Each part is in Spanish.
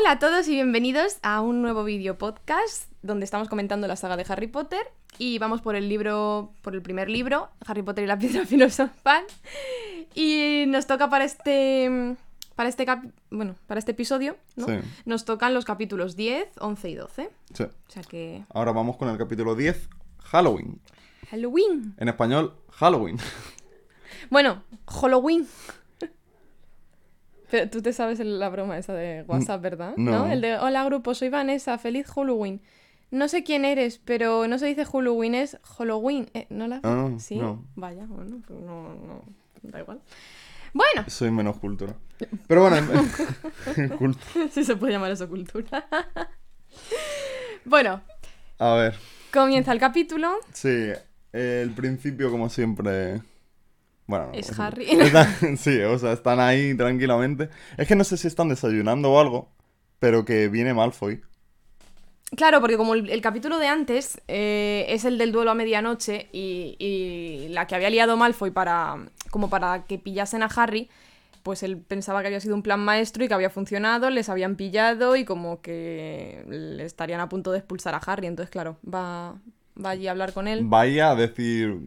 Hola a todos y bienvenidos a un nuevo vídeo podcast donde estamos comentando la saga de Harry Potter y vamos por el libro, por el primer libro, Harry Potter y la piedra filosofal. Y nos toca para este para este bueno, para este episodio, ¿no? Sí. Nos tocan los capítulos 10, 11 y 12. Sí. O sea que Ahora vamos con el capítulo 10, Halloween. Halloween. En español, Halloween. Bueno, Halloween. Pero tú te sabes la broma esa de WhatsApp, ¿verdad? no. El de hola grupo, soy Vanessa, feliz Halloween. No sé quién eres, pero no se dice Halloween, es Halloween. Eh, ¿No la Ah, Sí. no. Vaya, bueno, pues no, no, da igual. Bueno, Soy menos cultura. Pero bueno, cult- si se puede llamar eso cultura. bueno, a ver. comienza el capítulo. Sí, el principio como siempre... Bueno, Es Harry. están- sí, o sea, están ahí tranquilamente. Es que no sé si están desayunando o algo, pero que viene Malfoy. Claro, porque como el, el capítulo de antes eh, es el del duelo a medianoche y, y la que había liado Malfoy para como para que pillasen a Harry, pues él pensaba que había sido un plan maestro y que había funcionado, les habían pillado y como que le estarían a punto de expulsar a Harry. Entonces, claro, va, va allí a hablar con él. Vaya a decir...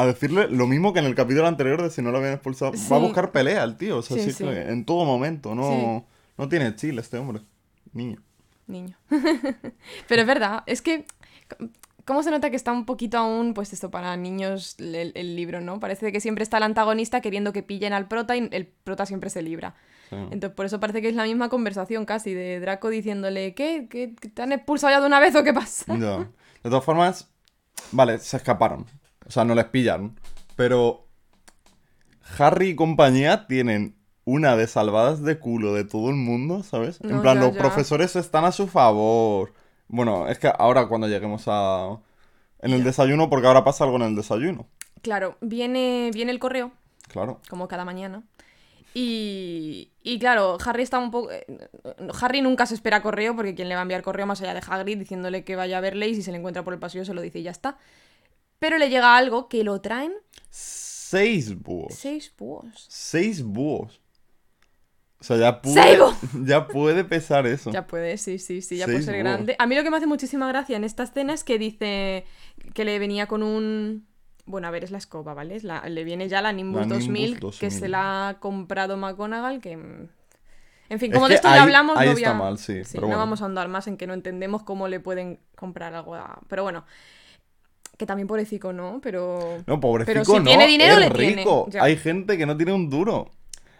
A decirle lo mismo que en el capítulo anterior de si no lo habían expulsado. Sí. Va a buscar pelea el tío. O sea, Sí, sí sí. que en todo momento. No, no tiene chile este hombre. Niño. Niño. Pero es verdad, es que... ¿Cómo se nota que está un poquito aún, pues esto, para niños el, el libro, ¿no? Parece que siempre está el antagonista queriendo que pillen al prota y el prota siempre se libra. Entonces, por eso parece que es la misma conversación casi de Draco diciéndole, ¿qué? ¿Que que te han expulsado ya de una vez o qué pasa? Ya. De todas formas, vale, se escaparon. O sea, no les pillaron. Pero Harry y compañía tienen una de salvadas de culo de todo el mundo, ¿sabes? No, en plan, ya, los ya. profesores están a su favor. Bueno, es que ahora cuando lleguemos a... En el desayuno, porque ahora pasa algo en el desayuno. Claro, viene, viene el correo, Claro. como cada mañana. Y, y claro, Harry está un poco... eh, Harry nunca se espera correo porque quien le va a enviar correo más allá de Hagrid diciéndole que vaya a verle y si se le encuentra por el pasillo se lo dice y ya está. Pero le llega algo que lo traen Seis búhos. seis búhos. Seis búhos. O sea, ya ¡Seis puede, ya puede pesar eso. Ya puede, sí, sí, sí, ya Seis puede ser búhos. grande. A mí lo que me hace muchísima gracia en esta escena es que dice que le venía con un... Bueno, a ver, es la escoba, ¿vale? Es la- Le viene ya la Nimbus, La Nimbus 2000, 2000. que se la ha comprado McGonagall, que... mm, En fin, como de esto ahí- ya hablamos, no voy a- mal, sí, pero no bueno. vamos a andar más en que no entendemos cómo le pueden comprar algo a... Pero bueno, que también pobrecito, ¿no? Pero... No, pobrecito, Pero si no, tiene dinero, es tiene, rico. Hay gente que no tiene un duro.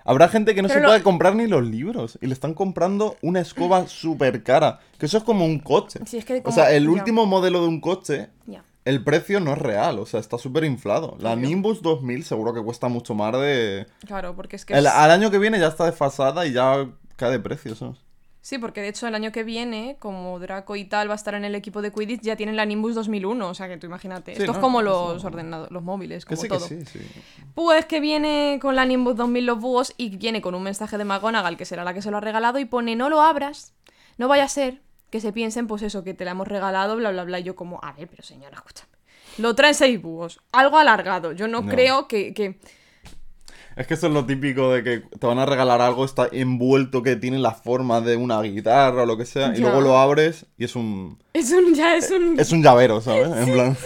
Habrá gente que no Pero se lo- puede comprar ni los libros y le están comprando una escoba súper cara. Que eso es como un coche. Sí, es que O sea, el ya. último modelo de un coche, Ya. el precio no es real. O sea, está súper inflado. La. Nimbus 2000 seguro que cuesta mucho más de... Claro, porque es que... El- es- al año que viene ya está desfasada y ya cae de precio, ¿sabes? Sí, porque de hecho el año que viene, como Draco y tal va a estar en el equipo de Quidditch, ya tienen la Nimbus 2001, o sea que tú imagínate. Sí, Esto es como los ordenadores, los móviles, como sí, todo. que sí, sí. Pues que viene con la Nimbus 2000 los búhos y viene con un mensaje de McGonagall, que será la que se lo ha regalado, y pone no lo abras, no vaya a ser que se piensen, pues eso, que te la hemos regalado, bla, bla, bla. Y yo como, a ver, pero señora, escúchame. Lo traen seis búhos, algo alargado. Yo no, No. creo que, que... Es que eso es lo típico de que te van a regalar algo, está envuelto que tiene la forma de una guitarra o lo que sea, y luego lo abres y es un... Es un, ya es un... Es un llavero, ¿sabes? En plan...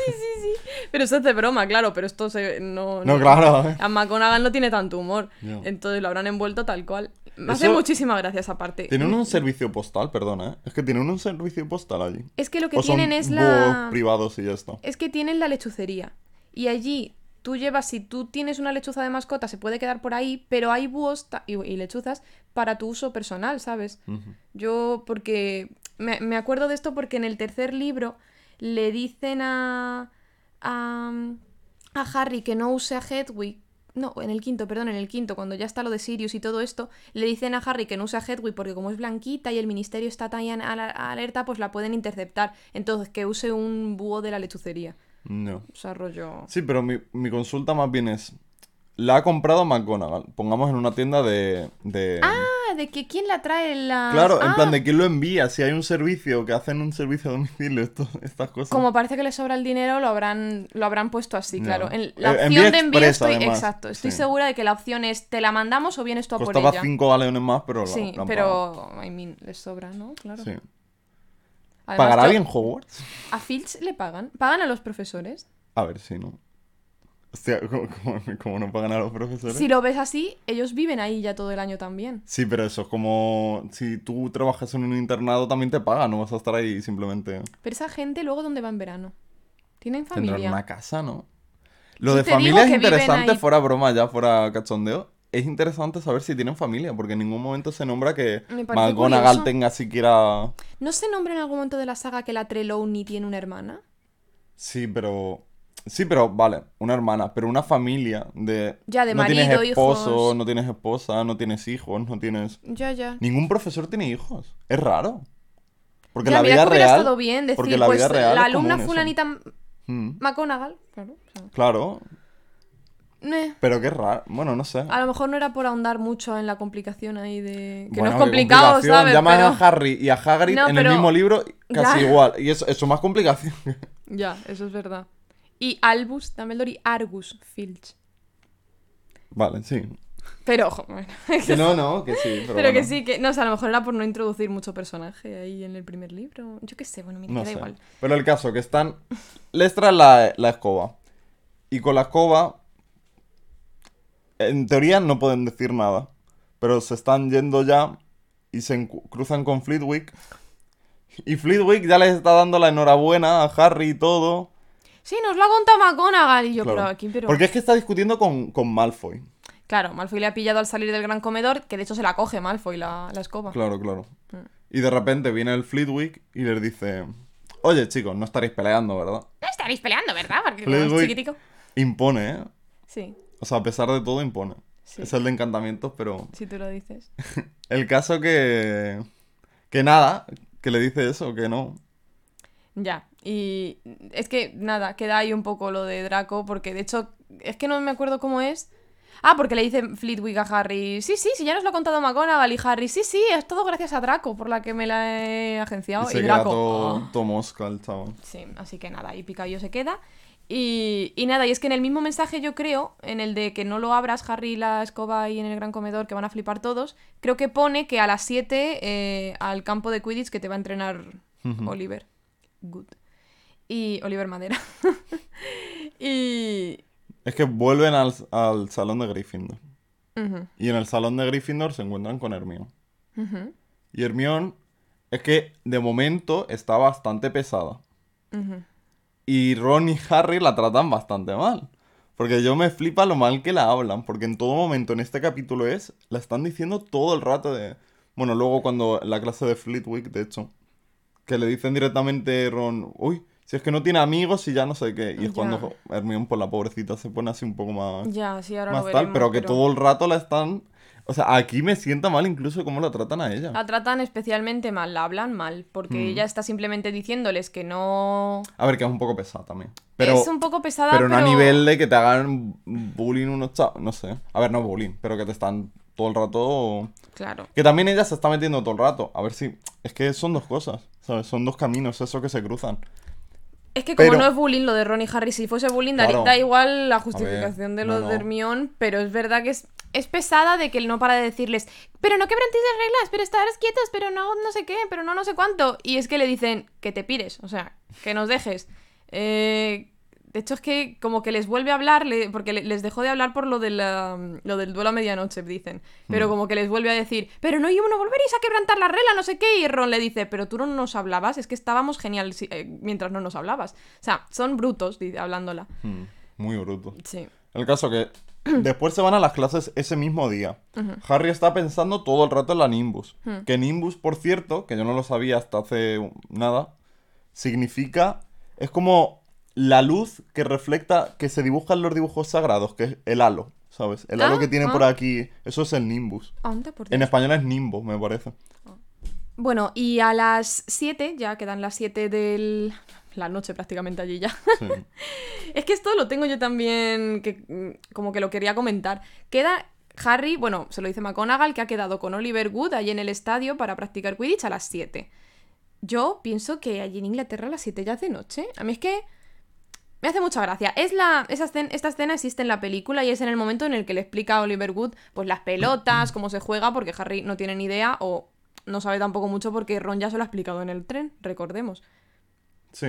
Pero eso es de broma, claro, pero esto se, no... No, claro. ¿eh? A McGonagall no tiene tanto humor. Entonces lo habrán envuelto tal cual. Me hace Eso- muchísima gracia esa parte. Tienen un servicio postal, perdona, ¿eh? Es que tienen un servicio postal allí. Es que lo que O son tienen es la. privados y ya está. Es que tienen la lechucería. Y allí tú llevas, si tú tienes una lechuza de mascota, se puede quedar por ahí, pero hay búhos y, y lechuzas para tu uso personal, ¿sabes? Yo, porque. Me, me acuerdo de esto porque en el tercer libro le dicen a. a. a Harry que no use a Hedwig. No, en el quinto, perdón, en el quinto, cuando ya está lo de Sirius y todo esto, le dicen a Harry que no use a Hedwig porque como es blanquita y el ministerio está tan alerta, pues la pueden interceptar. Entonces, que use un búho de la lechucería. No. O sea, rollo... Sí, pero mi, mi consulta más bien es... La ha comprado McGonagall. Pongamos en una tienda de... de Ah, Ah, de que quién la trae la. Claro, en Ah, plan de quién lo envía, si hay un servicio, que hacen un servicio a domicilio, esto- estas cosas. Como parece que le sobra el dinero, lo habrán, lo habrán puesto así, claro. En la Eh, opción de envío express, estoy. además, Exacto. Estoy sí. segura de que la opción es te la mandamos o vienes tú a por Costaba ella. 5 galeones más, pero la- Sí, la pagado. pero. I mean, les sobra, ¿no? Claro. Sí. Además, ¿Pagará bien Hogwarts? ¿A Filch le pagan? ¿Pagan a los profesores? A ver si no. Hostia, ¿cómo, cómo- cómo no pagan a los profesores? Si lo ves así, ellos viven ahí ya todo el año también. Sí, pero eso es como si tú trabajas en un internado también te pagan, no vas a estar ahí simplemente. Pero esa gente luego dónde va en verano? ¿Tienen Tendrán familia? una casa, ¿no? Lo Sí, de familia es interesante, fuera broma, ya fuera cachondeo. Es interesante saber si tienen familia, porque en ningún momento se nombra que McGonagall tenga siquiera. ¿No se nombra en algún momento de la saga que la Trelawney tiene una hermana? Sí, pero. Sí, pero vale, una hermana, pero una familia de. Ya, de no tienes marido, esposo, hijos. no tienes esposa, no tienes hijos, no tienes. Ya, ya. Ningún profesor tiene hijos. Es raro. Porque Ya, la mira vida que real. estado bien decir, porque la pues vida real la alumna fulanita Mm, McGonagall, claro. o sea, claro, pero qué raro. Bueno, no sé. A lo mejor no era por ahondar mucho en la complicación ahí de... Que Bueno, no es complicado. ¿sabes? Llamas Pero... a Harry y a Hagrid No, en el mismo libro casi Ya. igual. Y eso, eso es más complicación. Ya, eso es verdad. Y Albus Dumbledore y Argus Filch. vale, sí. Pero, ojo, bueno. Que no, no, que sí. Pero, Pero que sí, que... No sé, a lo mejor era por no introducir mucho personaje ahí en el primer libro. Yo qué sé, bueno, mira, No da sé. igual. Pero el caso, que están. Les traen la, la escoba. Y con la escoba. En teoría no pueden decir nada. Pero se están yendo ya. Y se cruzan con Flitwick. Y Flitwick ya les está dando la enhorabuena a Harry y todo. Sí, nos lo ha contado McGonagall. Y yo, Claro. pero aquí, pero... Porque es que está discutiendo con, con Malfoy. Claro, Malfoy le ha pillado al salir del gran comedor, que de hecho se la coge Malfoy la, la escoba. Claro, claro. Mm. Y de repente viene el Flitwick y les dice: Oye, chicos, no estaréis peleando, ¿verdad? No estaréis peleando, ¿verdad? Porque como es chiquitico. impone, ¿eh? Sí, O sea, a pesar de todo, impone. Sí. Es el de encantamientos, pero. si tú lo dices. El caso que. Que nada, que le dice eso, que no. Ya, y es que nada, queda ahí un poco lo de Draco, porque de hecho, es que no me acuerdo cómo es. Ah, porque le dice Flitwick a Harry, sí, sí, sí, ya nos lo ha contado McGonagall y Harry, sí, sí, es todo gracias a Draco por la que me la he agenciado. Y queda Draco. todo, "Ah". todo mosca el chaval. Sí, así que nada, y Picadillo se queda. Y, y nada, y es que en el mismo mensaje yo creo, en el de que no lo abras Harry la escoba y en el gran comedor que van a flipar todos, creo que pone que a las 7 eh, al campo de Quidditch que te va a entrenar. Oliver. Good. Y Oliver Madera. y... Es que vuelven al, al salón de Gryffindor. Y en el salón de Gryffindor se encuentran con Hermione. ujú, Y Hermione es que de momento está bastante pesada. Y Ron y Harry la tratan bastante mal. Porque yo me flipa lo mal que la hablan. Porque en todo momento en este capítulo es. La están diciendo todo el rato de. Bueno, luego cuando en la clase de Fleetwick, de hecho. Que le dicen directamente Ron. Uy, si es que no tiene amigos y ya no sé qué. Y es Ya. cuando Hermione, por la pobrecita, se pone así un poco más. Ya, sí, ahora más lo tal. pero que todo el rato la están. O sea, aquí me sienta mal incluso cómo la tratan a ella. La tratan especialmente mal, la hablan mal, porque Mm. ella está simplemente diciéndoles que no... A ver, que es un poco pesada también. Pero, es un poco pesada, pero pero... no a nivel de que te hagan bullying unos chavos. No sé. A ver, no bullying, pero que te están todo el rato. Claro. Que también ella se está metiendo todo el rato. A ver si. Es que son dos cosas, ¿sabes? Son dos caminos, eso que se cruzan. Es que como Pero- no es bullying lo de Ron y Harry, si fuese bullying daría- Claro. da igual la justificación de lo no. de Hermione, pero es verdad que es, es pesada de que él no para de decirles, pero no quebrantéis las reglas, pero estaros quietos, pero no no sé qué, pero no no sé cuánto. Y es que le dicen que te pires, o sea, que nos dejes. Eh, de hecho es que como que les vuelve a hablar, le- porque le- les dejó de hablar por lo, de la- lo del duelo a medianoche, dicen. Pero Mm. como que les vuelve a decir, pero no, no volveréis a quebrantar la regla, no sé qué. Y Ron le dice, pero tú no nos hablabas, es que estábamos genial si- eh, mientras no nos hablabas. O sea, son brutos dice, hablándola. Hmm, muy bruto. Sí. El caso que. Después se van a las clases ese mismo día. Harry está pensando todo el rato en la Nimbus. Que Nimbus, por cierto, que yo no lo sabía hasta hace nada, significa. Es como la luz que refleja, que se dibuja en los dibujos sagrados, que es el halo, ¿sabes? El halo Ah, que tiene por ah. aquí, eso es el Nimbus. Anda, por. En español es Nimbo, me parece. Bueno, y a las 7, ya quedan las 7 del... La noche prácticamente allí ya. Sí. Es que esto lo tengo yo también, que mm, como que lo quería comentar. Queda Harry, bueno, se lo dice McGonagall, que ha quedado con Oliver Wood allí en el estadio para practicar Quidditch a las 7. Yo pienso que allí en Inglaterra a las 7 ya es de noche. A mí es que me hace mucha gracia. Es la, esa escena- esta escena existe en la película y es en el momento en el que le explica a Oliver Wood pues las pelotas, cómo se juega, porque Harry no tiene ni idea o no sabe tampoco mucho porque Ron ya se lo ha explicado en el tren, recordemos. Sí.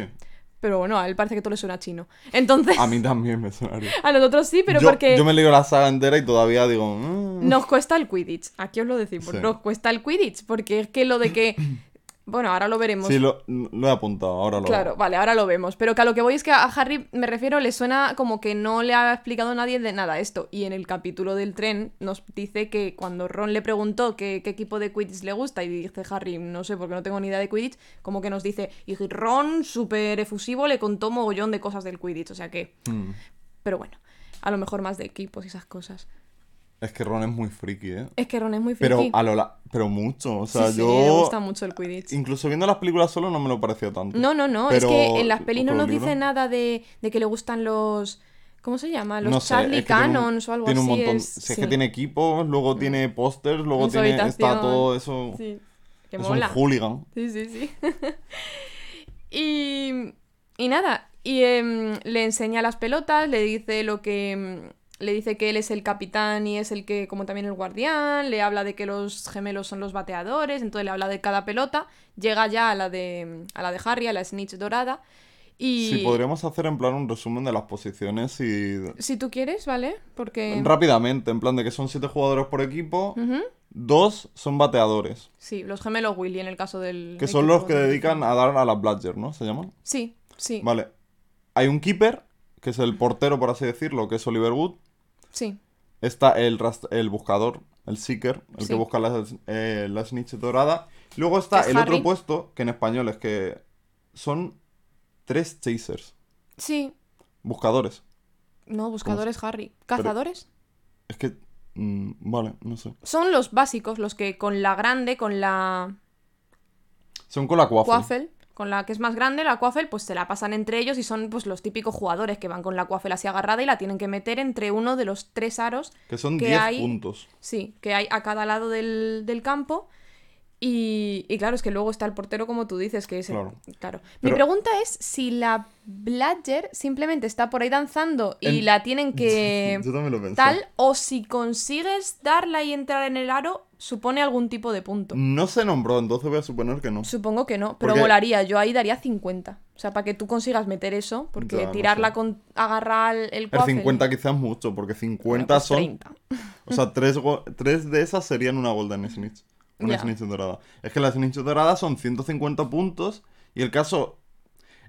Pero bueno, a él parece que todo le suena chino. Entonces, A mí también me sonaría. a nosotros sí, pero yo, porque yo me leo la saga entera y todavía digo. "Mm". nos cuesta el Quidditch. Aquí os lo decimos, Sí. nos cuesta el Quidditch, porque es que lo de que... Bueno, ahora lo veremos. Sí, lo, lo he apuntado, ahora lo Claro, vale, ahora lo vemos. Pero que a lo que voy es que a Harry, me refiero, le suena como que no le ha explicado nadie de nada esto. Y en el capítulo del tren nos dice que cuando Ron le preguntó qué, qué equipo de Quidditch le gusta y dice Harry, no sé, porque no tengo ni idea de Quidditch, como que nos dice, y Ron, súper efusivo, le contó mogollón de cosas del Quidditch. O sea que... Mm. Pero bueno, a lo mejor más de equipos y esas cosas. Es que Ron es muy friki, ¿eh? Es que Ron es muy Pero friki. a lo la- pero mucho, o sea, sí, sí, yo le gusta mucho el Quidditch. incluso viendo las películas solo no me lo pareció tanto. No, no, no. Pero es que en las pelis no nos dice nada de, de que le gustan los. ¿Cómo se llama? Los No sé, Charlie es que tiene un- Cannons o algo tiene así. un montón. es- Si es sí. que tiene equipos, luego tiene pósters, luego tiene está todo eso. Sí. Que es mola. un hooligan. Sí, sí, sí. y. Y nada. Y em, le enseña las pelotas, le dice lo que. Le dice que él es el capitán y es el que, como también el guardián, le habla de que los gemelos son los bateadores, entonces le habla de cada pelota, llega ya a la de, a la de Harry, a la snitch dorada, y... Sí, podríamos hacer en plan un resumen de las posiciones y Si tú quieres, ¿vale? Porque... rápidamente, en plan de que son siete jugadores por equipo, dos son bateadores, Sí, los gemelos Willy en el caso del... que son los que de- dedican a dar a las Bladger, ¿no? ¿Se llaman? Sí, sí, Vale. Hay un keeper, que es el portero, por así decirlo, que es Oliver Wood. Sí. Está el, rast- el buscador, el seeker, el Sí. que busca la, eh, la snitch dorada. Luego está es el Harry. otro puesto, que en español es que son tres chasers, Sí. buscadores. No, buscadores Harry. ¿Cazadores? Es que, mm, vale, no sé. Son los básicos, los que con la grande, con la Son con la Quaffle. Quaffle, con la que es más grande, la Quaffle, pues se la pasan entre ellos y son pues los típicos jugadores que van con la Quaffle así agarrada y la tienen que meter entre uno de los tres aros Que son que 10 hay- puntos. Sí, que hay a cada lado del, del campo. Y, y claro, es que luego está el portero, como tú dices, que es el- Claro. claro. Mi pregunta es si la Bladger simplemente está por ahí danzando y En- la tienen que Yo también lo pensé. tal, o si consigues darla y entrar en el aro, supone algún tipo de punto. No se nombró, entonces voy a suponer que no. Supongo que no, pero molaría. Yo ahí daría 50. O sea, para que tú consigas meter eso, porque Ya, no tirarla sé. con agarrar el El quaffle- 50 quizás mucho, porque 50 Bueno, pues son... 30. O sea, tres, tres de esas serían una Golden Snitch. Una Ya. Snitch dorada. Es que la Snitch dorada son 150 puntos. Y el caso.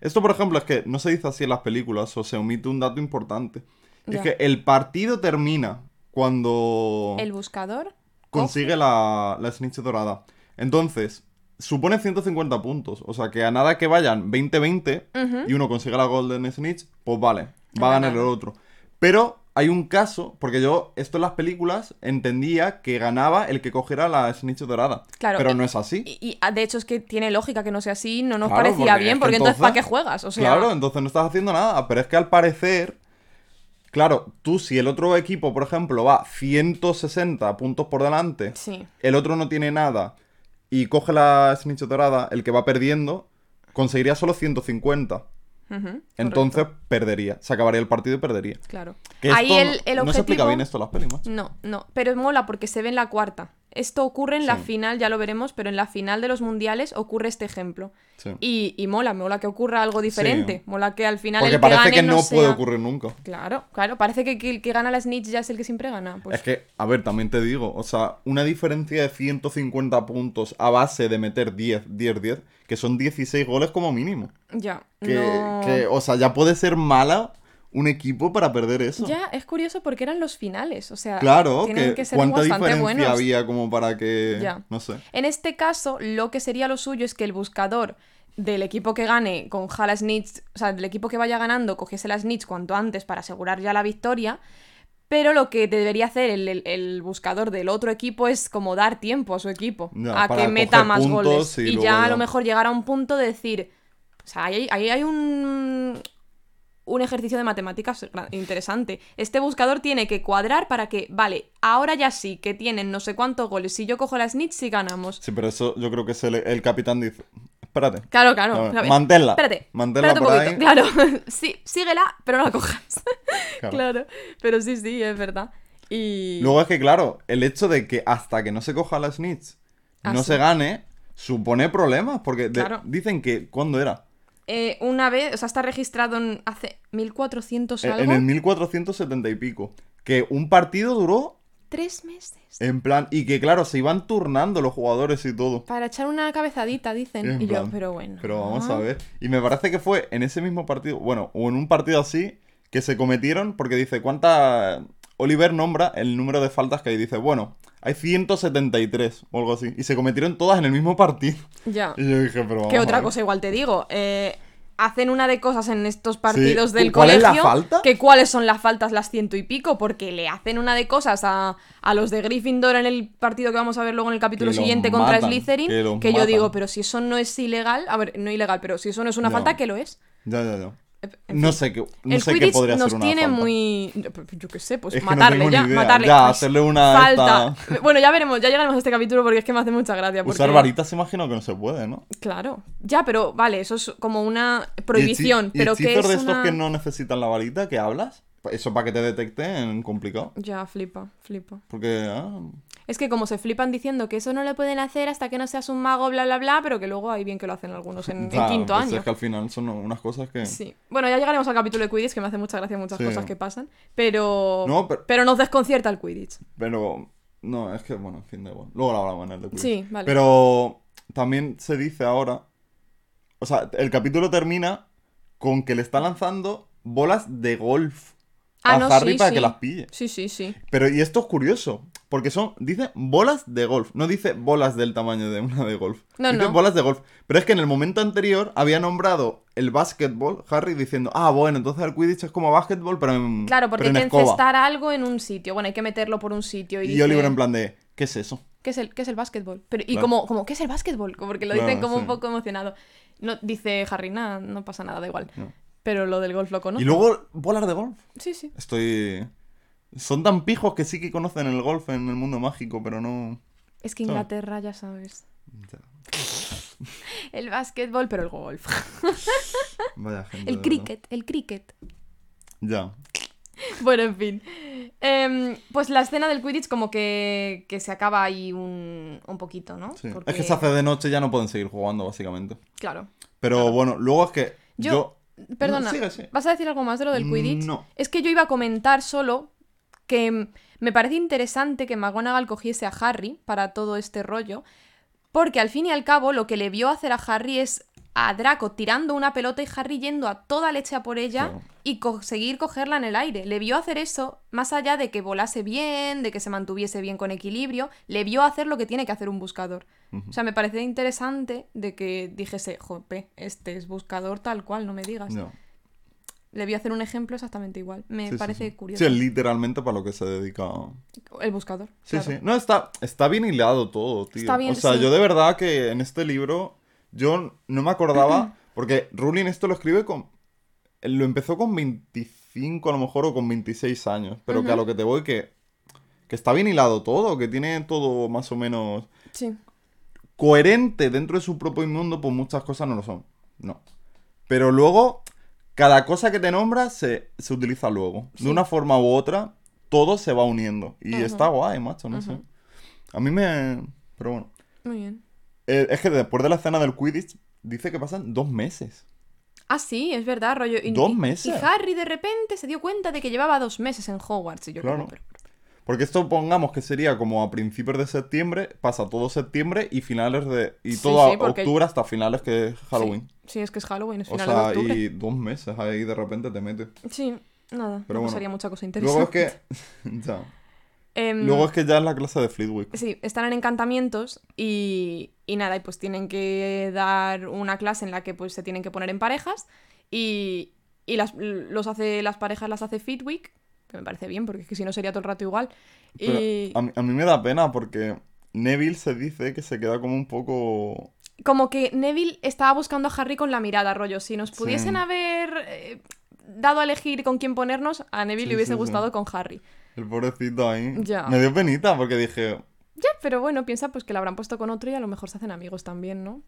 Esto, por ejemplo, es que no se dice así en las películas, o se omite un dato importante. Ya. Es que el partido termina cuando El buscador. Consigue la, la Snitch dorada. Entonces, supone 150 puntos. O sea, que a nada que vayan 20-20 Ujú. y uno consiga la Golden Snitch, pues vale, va a ganar el otro. Pero hay un caso, porque yo esto en las películas entendía que ganaba el que cogiera la Snitch dorada. Claro, pero y- no es así. Y, y, ah, de hecho es que tiene lógica que no sea así, no nos Claro, parecía porque bien, porque entonces, ¿para qué juegas? O sea, Claro, entonces no estás haciendo nada. Pero es que al parecer, claro, tú si el otro equipo, por ejemplo, va 160 puntos por delante, sí, el otro no tiene nada y coge la Snitch dorada, el que va perdiendo, conseguiría solo 150. ujú, Entonces correcto, perdería. Se acabaría el partido y perdería. claro. Que Ahí esto el, el no, no se explica objetivo- bien esto en las pelis, macho. No, no, pero mola porque se ve en la cuarta. Esto ocurre en la Sí. final, ya lo veremos, pero en la final de los mundiales ocurre este ejemplo. Sí. Y, y mola, mola que ocurra algo diferente. Mola que al final Porque el que parece gane que no sea- puede ocurrir nunca. Claro, claro, parece que, que el que gana la snitch ya es el que siempre gana. Pues Es que, a ver, también te digo, o sea, una diferencia de 150 puntos a base de meter 10, 10, 10, que son 16 goles como mínimo. ya, Que, no... que, o sea, ya puede ser mala un equipo para perder eso. Ya, es curioso porque eran los finales, o sea, Claro, tienen que, que ser cuánta bastante diferencia buenos. había como para que... Ya. No sé. En este caso, lo que sería lo suyo es que el buscador del equipo que gane con la snitch, o sea, del equipo que vaya ganando, cogiese la snitch cuanto antes para asegurar ya la victoria. Pero lo que debería hacer el, el- el buscador del otro equipo es como dar tiempo a su equipo Ya, a que meta más goles. y ya a lo mejor llegar a un punto de decir, o sea, ahí, ahí hay un, un ejercicio de matemáticas interesante. Este buscador tiene que cuadrar para que, vale, ahora ya sí, que tienen no sé cuántos goles. Si yo cojo la snitch, sí ganamos. Sí, pero eso yo creo que es el, el capitán dice. Espérate. Claro, claro. Ver, manténla. Espérate. Manténla espérate un por poquito. ahí. Claro. sí, síguela, pero no la cojas. Claro. claro. Pero sí, sí, es verdad. Y. Luego es que, claro, el hecho de que hasta que no se coja la snitch Ah, no se gane, supone problemas. Porque Claro. dicen que. ¿Cuándo era? Eh, una vez, o sea, está registrado en hace 1400 En- algo. En el 1470 y pico. Que un partido duró Tres meses. en plan. Y que, claro, se iban turnando los jugadores y todo. Para echar una cabezadita, dicen. En y yo, pero bueno. Pero vamos a ver. Y me parece que fue en ese mismo partido, bueno, o en un partido así, que se cometieron, porque dice, ¿cuánta... Oliver nombra el número de faltas que hay. Dice, bueno, hay 173 o algo así. Y se cometieron todas en el mismo partido. Ya. Y yo dije, pero vamos ¿Qué otra cosa igual te digo? Eh, hacen una de cosas en estos partidos Sí. del ¿Cuál es colegio. la falta? Que cuáles son las faltas las ciento y pico, porque le hacen una de cosas a, a los de Gryffindor en el partido que vamos a ver luego en el capítulo Que siguiente contra matan, Slytherin. que yo matan. digo, pero si eso no es ilegal, a ver, no ilegal, pero si eso no es una falta, ¿qué lo es? Ya, ya, ya. En No fin. sé qué, no sé qué podría nos ser una tiene falta. muy. Yo qué sé, pues Es que no matarle ya, matarle. Ya, hacerle una Falta. esta- Bueno, ya veremos, ya llegaremos a este capítulo porque es que me hace mucha gracia. Porque... Usar varitas imagino que no se puede, ¿no? Claro. Ya, pero vale, eso es como una ¿Y hechi- prohibición. y pero que es de estos una... que no necesitan la varita que hablas? Eso para que te detecten complicado. Ya, flipa, flipa. Porque, ah, Es que como se flipan diciendo que eso no lo pueden hacer hasta que no seas un mago, bla, bla, bla, pero que luego hay bien que lo hacen algunos en, quinto pues año. Es que al final son unas cosas que... Sí. Bueno, ya llegaremos al capítulo de Quidditch, que me hace mucha gracia muchas Sí. cosas que pasan. Pero... No, pero- pero nos desconcierta el Quidditch. Pero, no, es que, bueno, en fin, da igual. Luego lo hablamos en el de Quidditch. Sí, vale. Pero también se dice ahora... O sea, el capítulo termina con que le está lanzando bolas de golf Ah, a no, Harry sí, para sí. que las pille. Sí, sí, sí. Pero, y esto es curioso, porque son, dice bolas de golf, no dice bolas del tamaño de una de golf. No, dice no. bolas de golf. Pero es que en el momento anterior había nombrado el básquetbol, Harry, diciendo, ah, bueno, entonces el Quidditch es como básquetbol, pero en, Claro, porque pero hay en que encestar algo en un sitio. Bueno, hay que meterlo por un sitio. Y, Y dice, Oliver en plan de, ¿qué es eso? ¿Qué es el, qué es el básquetbol? Pero, y Claro. como, como, ¿qué es el básquetbol? Porque lo Claro, dicen como un poco emocionado. No, dice Harry, nada, no pasa nada, da igual. No. Pero lo del golf lo conozco. Y luego, bolas de golf. Sí, sí. Estoy... Son tan pijos que sí que conocen el golf en el mundo mágico, pero no... Es que. Inglaterra, ya sabes. Ya. El básquetbol, pero el golf. Vaya gente. El cricket, el cricket. Ya. Bueno, en fin. Em, pues la escena del Quidditch como que, que se acaba ahí un, un poquito, ¿no? Sí. Porque- Es que se hace de noche ya no pueden seguir jugando, básicamente. Claro. Pero bueno, luego es que Yo- yo... Perdona. ¿vas a decir algo más de lo del Quidditch? No. Es que yo iba a comentar solo que me parece interesante que McGonagall cogiese a Harry para todo este rollo, porque al fin y al cabo lo que le vio hacer a Harry es a Draco tirando una pelota y Harry yendo a toda leche a por ella Claro. y conseguir cogerla en el aire. Le vio hacer eso, más allá de que volase bien, de que se mantuviese bien con equilibrio, le vio hacer lo que tiene que hacer un buscador. O sea, me parece interesante de que dijese, jope, este es buscador tal cual, no me digas. No. Le vi hacer un ejemplo exactamente igual. Me Sí, parece sí. curioso. Sí, literalmente para lo que se dedica. El buscador. Sí, claro. sí. No, está, está bien hilado todo, tío. Está bien, o sea, yo de verdad que en este libro, yo no me acordaba, porque Rowling esto lo escribe con... Lo empezó con 25 a lo mejor o con 26 años, pero que a lo que te voy que... Que está bien hilado todo, que tiene todo más o menos Sí. coherente dentro de su propio mundo, pues muchas cosas no lo son. No. Pero luego, cada cosa que te nombra se, se utiliza luego. Sí. De una forma u otra, todo se va uniendo. Y está guay, macho, no sé. A mí me... Pero bueno. Muy bien. Eh, es que después de la escena del Quidditch, dice que pasan dos meses. Ah, sí, es verdad, rollo. Y- Dos meses. Y Harry de repente se dio cuenta de que llevaba dos meses en Hogwarts. Y yo Claro. como, pero- Porque esto pongamos que sería como a principios de septiembre, pasa todo septiembre y finales de... Y Sí, todo sí, a porque- octubre hasta finales que es Halloween. Sí, sí, es que es Halloween, es O final de sea, octubre. y dos meses ahí de repente te metes. Sí, nada. Pero no bueno. pasaría mucha cosa Luego interesante. es que... ya. Em, Luego es que ya es la clase de Fleetwick. Sí, están en encantamientos y, y nada, y pues tienen que dar una clase en la que pues se tienen que poner en parejas y, y las, los hace, las parejas las hace Fitwick, que me parece bien porque es que si no sería todo el rato igual. Y a, mí, a mí me da pena porque Neville se dice que se queda como un poco... como que Neville estaba buscando a Harry con la mirada, rollo, si nos pudiesen Sí. haber... eh, dado a elegir con quién ponernos, a Neville Sí, le hubiese sí. gustado con Harry. El pobrecito ahí. Ya. Me dio penita porque dije, Ya, pero bueno, piensa pues que la habrán puesto con otro y a lo mejor se hacen amigos también, ¿no?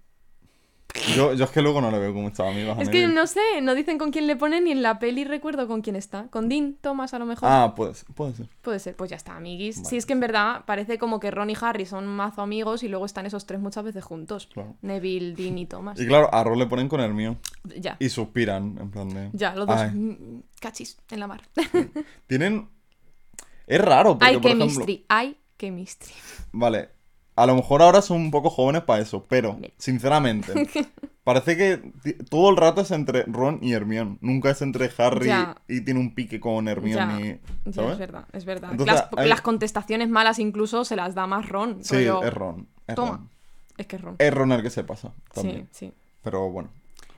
yo, yo es que luego no le veo como estaba amigo. a Es que no sé, no dicen con quién le ponen ni en la peli recuerdo con quién está. Con Dean Thomas a lo mejor. Ah, pues, puede ser. Puede ser, pues ya está, amiguis. Vale. Sí, es que en verdad parece como que Ron y Harry son mazo amigos y luego están esos tres muchas veces juntos. Claro. Neville, Dean y Thomas. Y claro, a Ron le ponen con el mío. Ya, Y suspiran, en plan de... ya, los dos Ay. mm, cachis en la mar. Tienen... Es raro, porque, hay por ejemplo... chemistry, hay chemistry. Vale, a lo mejor ahora son un poco jóvenes para eso, pero, sinceramente, parece que todo el rato es entre Ron y Hermione. Nunca es entre Harry Ya. y tiene un pique con Hermione. Ya, y- Ya, ¿Sabes? es verdad, es verdad. Entonces, las, hay- las contestaciones malas incluso se las da más Ron. Sí, es Ron. Es Toma. Ron. Es que es Ron. Es Ron el que se pasa. Sí, También. sí. Pero bueno.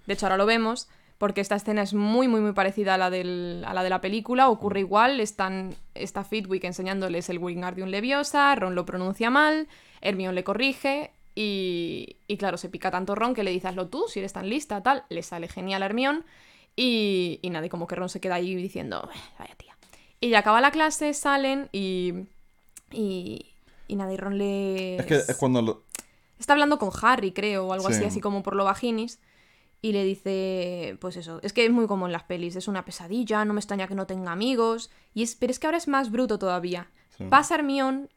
De hecho, ahora lo vemos, porque esta escena es muy, muy, muy parecida a la, del- a la de la película. Ocurre igual, están, está Fitwick enseñándoles el Wingardium Leviosa, Ron lo pronuncia mal, Hermione le corrige, y, y claro, se pica tanto Ron que le dices hazlo tú, si eres tan lista, tal. Le sale genial a Hermione, y, y nada, y como que Ron se queda ahí diciendo, "Eh, vaya tía. Y ya acaba la clase, salen, y... Y, y nada, y Ron le... Es que es cuando... lo- Está hablando con Harry, creo, o algo así, Sí. así como por lo vaginis. Y le dice, pues eso, es que es muy como en las pelis, es una pesadilla, no me extraña que no tenga amigos. Y es, pero es que ahora es más bruto todavía. Sí. Pasa Hermione,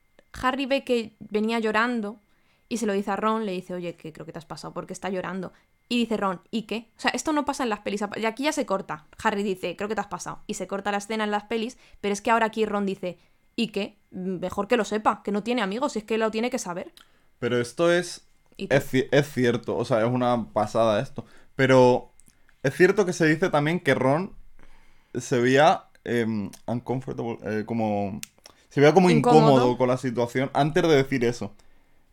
Harry ve que venía llorando y se lo dice a Ron, le dice, oye, que creo que te has pasado porque está llorando. Y dice Ron, ¿y qué? O sea, esto no pasa en las pelis. Y aquí ya se corta. Harry dice, creo que te has pasado. Y se corta la escena en las pelis, pero es que ahora aquí Ron dice, ¿y qué? Mejor que lo sepa, que no tiene amigos, y es que lo tiene que saber. Pero esto es... Es, es cierto, o sea, es una pasada esto. Pero es cierto que se dice también que Ron se veía em, uncomfortable, eh, como... Se veía como Incómodo. incómodo con la situación antes de decir eso.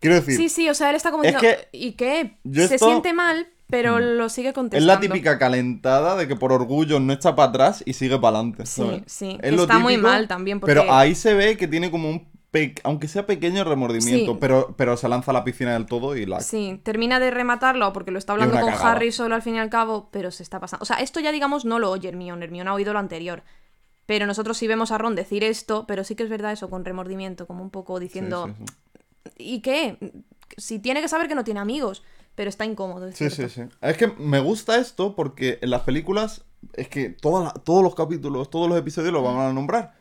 Quiero decir, Sí, sí, o sea, él está como Es diciendo, que ¿y qué? yo Se esto- siente mal, pero lo sigue es contestando. la típica calentada de que por orgullo no echa para atrás y sigue para adelante. Sí, sí, Es lo está muy mal también, porque- Pero ahí se ve que tiene como un... Aunque sea pequeño remordimiento, Sí. pero, pero se lanza a la piscina del todo y la... Sí, termina de rematarlo porque lo está hablando con cagada. Harry solo al fin y al cabo, pero se está pasando. O sea, esto ya digamos no lo oye Hermione, Hermione ha oído lo anterior. Pero nosotros sí vemos a Ron decir esto, pero sí que es verdad eso, con remordimiento, como un poco diciendo, sí, sí. ¿y qué? Si tiene que saber que no tiene amigos, pero está incómodo. es Sí, cierto. sí, sí. Es que me gusta esto porque en las películas es que todas todos los capítulos, todos los episodios lo van a nombrar.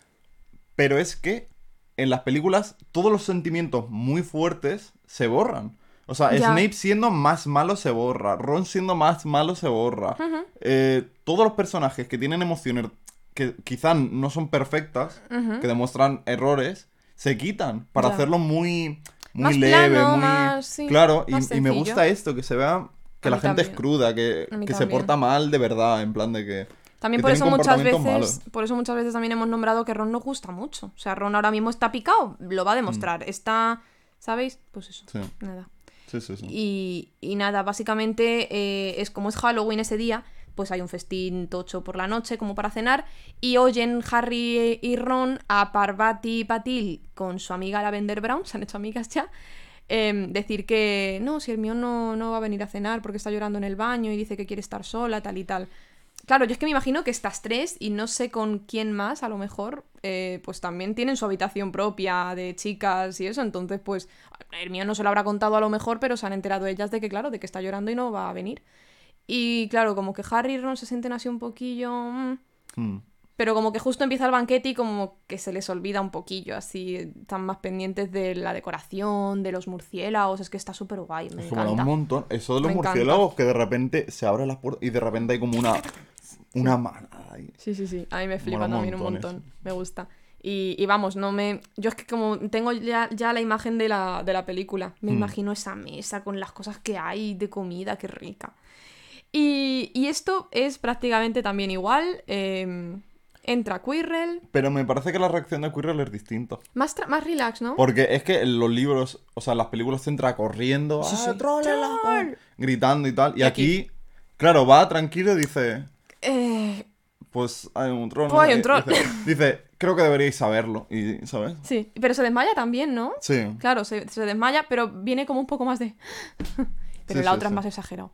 Pero es que en las películas todos los sentimientos muy fuertes se borran. O sea, Ya. Snape siendo más malo se borra, Ron siendo más malo se borra. Eh, todos los personajes que tienen emociones que quizás no son perfectas, que demuestran errores, se quitan para Ya. hacerlo muy, muy Más leve, plano, muy... más- sí, claro, y, más y me gusta esto, que se vea que la gente es cruda, que, se porta mal de verdad, en plan de que... También por eso muchas veces, malos. por eso muchas veces también hemos nombrado que Ron nos gusta mucho. O sea, Ron ahora mismo está picado, lo va a demostrar. Está, ¿sabéis? Pues eso. Mm. Sí, Nada. sí, sí. sí. Y, y nada, básicamente eh, es como es Halloween ese día, pues hay un festín tocho por la noche como para cenar y oyen Harry y Ron a Parvati Patil con su amiga Lavender Brown, se han hecho amigas ya, em, decir que no, si el mío no, no va a venir a cenar porque está llorando en el baño y dice que quiere estar sola, tal y tal. Claro, yo es que me imagino que estas tres, y no sé con quién más, a lo mejor, eh, pues también tienen su habitación propia de chicas y eso. Entonces, pues, el mío no se lo habrá contado a lo mejor, pero se han enterado ellas de que, claro, de que está llorando y no va a venir. Y claro, como que Harry y Ron se sienten así un poquillo. mm, Mm. pero como que justo empieza el banquete y como que se les olvida un poquillo, así están más pendientes de la decoración, de los murciélagos, es que está súper guay, me Es encanta. un montón. Eso de los Me encanta. murciélagos que de repente se abren las puertas y de repente hay como una... Una manada. Sí, sí, sí, a mí me flipa también un montón me gusta. Y, y vamos, no me... Yo es que como tengo ya, ya la imagen de la, de la película, me Mm. imagino esa mesa con las cosas que hay de comida, qué rica. Y, y esto es prácticamente también igual. eh, entra Quirrell, Pero me parece que la reacción de Quirrell es distinta. más, más relax, ¿no? Porque es que en los libros, o sea, en las películas se entra corriendo, Sí, ¡ah, gritando y tal. Y, Y aquí, aquí- claro, va tranquilo y dice, Eh, pues hay un troll. Pues hay un Y troll. Dice, dice, creo que deberíais saberlo. Y, ¿sabes? sí, pero se desmaya también, ¿no? Sí. Claro, se, se desmaya, pero viene como un poco más de... pero Sí, la sí, otra sí. es más exagerado.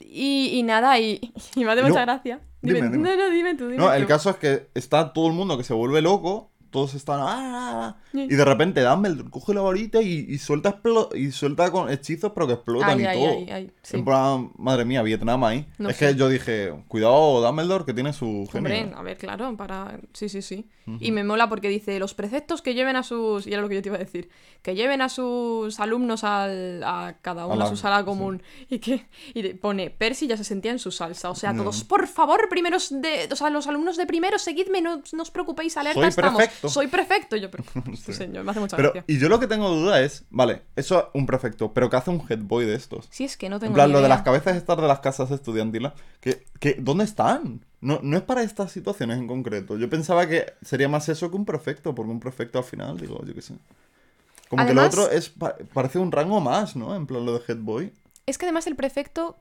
Y, y nada, y, y me hace No. mucha gracia. Dime, Dime, dime. No, no, dime tú, dime No, el caso es que está todo el mundo que se vuelve loco, todos están... "Ah, ah, ah". Y de repente Dumbledore coge la varita y, y suelta explo- y suelta con hechizos pero que explotan Ay, y ay, todo. ay, ay, sí. En plan, madre mía, Vietnam ahí. No es sé. que yo dije, cuidado Dumbledore que tiene su genio. Hombre, a ver, claro, para... Sí, sí, sí. Y me mola porque dice, los preceptos que lleven a sus... Y era lo que yo te iba a decir. Que lleven a sus alumnos al- a cada uno a, la- su sala común. Y que y pone, Percy ya se sentía en su salsa. O sea, No. todos, por favor, primeros de... O sea, los alumnos de primero, seguidme, no, no os preocupéis, alerta Soy estamos. Soy prefecto. Yo, pero... Sí, Sí. señor, me hace mucha Pero, gracia. y yo lo que tengo duda es, vale, eso es un prefecto, pero ¿qué hace un headboy de estos? Si es que no tengo En plan, lo de las cabezas estas de las casas estudiantiles, que, que, ¿dónde están? No, no es para estas situaciones en concreto. Yo pensaba que sería más eso que un prefecto, porque un prefecto al final, digo, yo qué sé. Como Además- que lo otro es pa- parece un rango más, ¿no? En plan, lo de headboy. Es que además el prefecto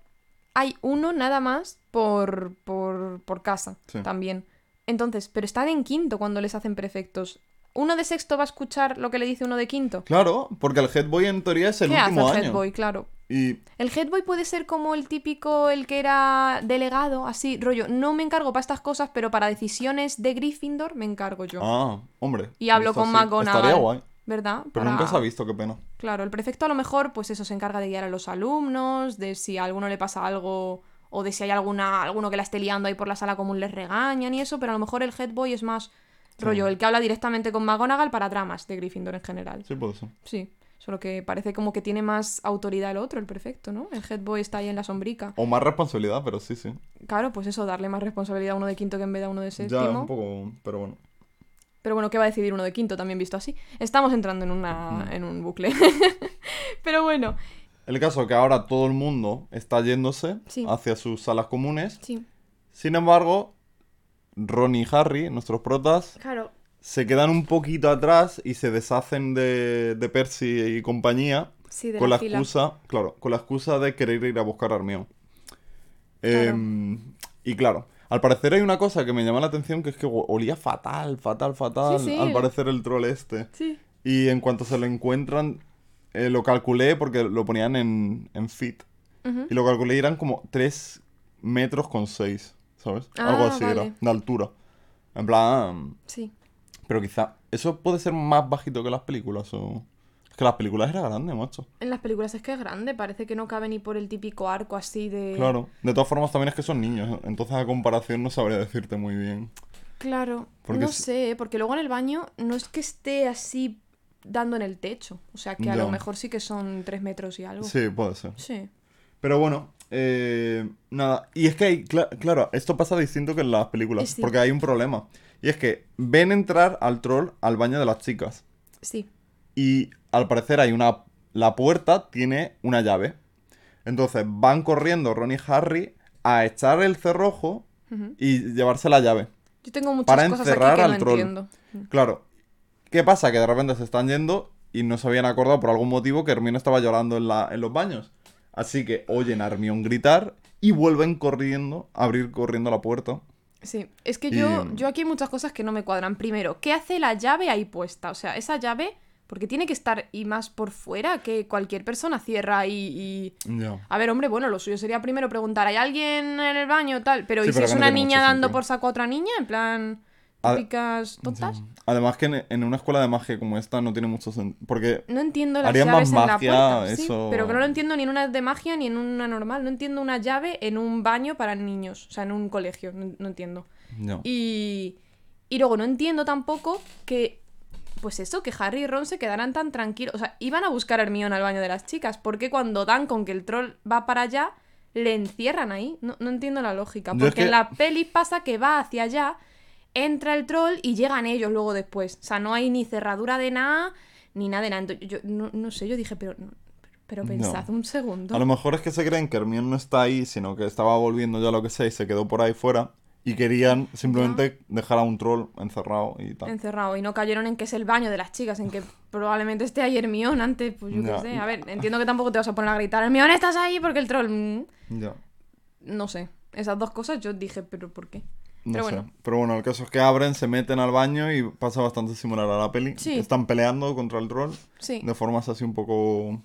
hay uno nada más por, por, por casa Sí. también. Entonces, pero están en quinto cuando les hacen prefectos. ¿Uno de sexto va a escuchar lo que le dice uno de quinto? Claro, porque el headboy en teoría es el ¿Qué hace último el año. headboy? Claro. Y El headboy puede ser como el típico, el que era delegado, así, rollo. No me encargo para estas cosas, pero para decisiones de Gryffindor me encargo yo. Ah, hombre. y hablo con sí, McGonagall. Estaría guay. ¿Verdad? Pero Para- nunca se ha visto, qué pena. Claro, el prefecto a lo mejor, pues eso, se encarga de guiar a los alumnos, de si a alguno le pasa algo, o de si hay alguna, alguno que la esté liando ahí por la sala común les regañan y eso, pero a lo mejor el headboy es más rollo, el que habla directamente con McGonagall para tramas de Gryffindor en general. Sí, puede ser. Sí, solo que parece como que tiene más autoridad el otro, el prefecto, ¿no? El headboy está ahí en la sombrica. O más responsabilidad, pero sí, sí. Claro, pues eso, darle más responsabilidad a uno de quinto que en vez de a uno de Ya, séptimo. un poco, pero bueno. Pero bueno, ¿qué va a decidir uno de quinto también visto así? Estamos entrando en, una, en un bucle. pero bueno, El caso que ahora todo el mundo está yéndose Sí. hacia sus salas comunes. sí. Sin embargo, Ron y Harry, nuestros protas, Claro, se quedan un poquito atrás y se deshacen de, de Percy y compañía sí, de con la, excusa, claro, con la excusa de querer ir a buscar a Hermione. Claro. Em, y claro, al parecer hay una cosa que me llama la atención que es que olía fatal, fatal, fatal. Al parecer el troll este. Sí. Y en cuanto se lo encuentran, eh, lo calculé porque lo ponían en, en feet. Y lo calculé y eran como 3 metros con 6, ¿sabes? Ah, Algo así vale. era, de altura. En plan... Sí. Pero quizá... ¿Eso puede ser más bajito que las películas o...? Es que las películas eran grandes, macho. En las películas es que es grande, parece que no cabe ni por el típico arco así de... Claro. De todas formas también es que son niños. Entonces a comparación no sabría decirte muy bien. Claro. Porque no sé, porque luego en el baño no es que esté así dando en el techo. O sea que a Ya. lo mejor sí que son tres metros y algo. Sí, puede ser. Sí. Pero bueno, eh, nada. Y es que hay, cla- claro, esto pasa distinto que en las películas. Sí. Porque hay un problema. Y es que ven entrar al troll al baño de las chicas. Sí. Y al parecer hay una... La puerta tiene una llave. Entonces van corriendo Ron y Harry a echar el cerrojo y llevarse la llave. Yo tengo muchas Para cosas encerrar aquí que al no troll. entiendo. Claro. ¿Qué pasa? Que de repente se están yendo y no se habían acordado por algún motivo que Hermione estaba llorando en, la, en los baños. Así que oyen a Hermione gritar y vuelven corriendo, a abrir corriendo la puerta. Sí, es que Y- yo, yo aquí hay muchas cosas que no me cuadran. Primero, ¿qué hace la llave ahí puesta? O sea, esa llave, porque tiene que estar y más por fuera que cualquier persona cierra y. A ver, hombre, bueno, lo suyo sería primero preguntar, ¿hay alguien en el baño tal? Pero Sí, ¿y si es una niña dando sentido. por saco a otra niña? En plan, típicas tontas. Además que en, en una escuela de magia como esta no tiene mucho sentido. Porque No entiendo las llaves más en la magia, puerta. Sí, eso- pero que no lo entiendo ni en una de magia ni en una normal. No entiendo una llave en un baño para niños. O sea, en un colegio. No, no entiendo. no. Y, y luego no entiendo tampoco que, pues eso, que Harry y Ron se quedaran tan tranquilos. O sea, iban a buscar a Hermione al baño de las chicas. porque cuando dan con que el troll va para allá, le encierran ahí? No, no entiendo la lógica. Es Porque que- en la peli pasa que va hacia allá, entra el troll y llegan ellos luego después. O sea, no hay ni cerradura de nada, ni nada de nada. Entonces, yo no, no sé, yo dije, pero... Pero No. pensad un segundo. A lo mejor es que se creen que Hermione no está ahí, sino que estaba volviendo ya lo que sea y se quedó por ahí fuera. Y querían simplemente dejar a un troll encerrado y tal. encerrado y no cayeron en que es el baño de las chicas, en que probablemente esté ahí Hermione antes, pues yo qué sé. A ver, entiendo que tampoco te vas a poner a gritar, Hermione, estás ahí porque el troll... mm, Ya. No sé, esas dos cosas yo dije, pero ¿por qué? No Pero sé. bueno. Pero bueno, el caso es que abren, se meten al baño y pasa bastante similar a la peli. Sí. Están peleando contra el troll Sí, de formas así un poco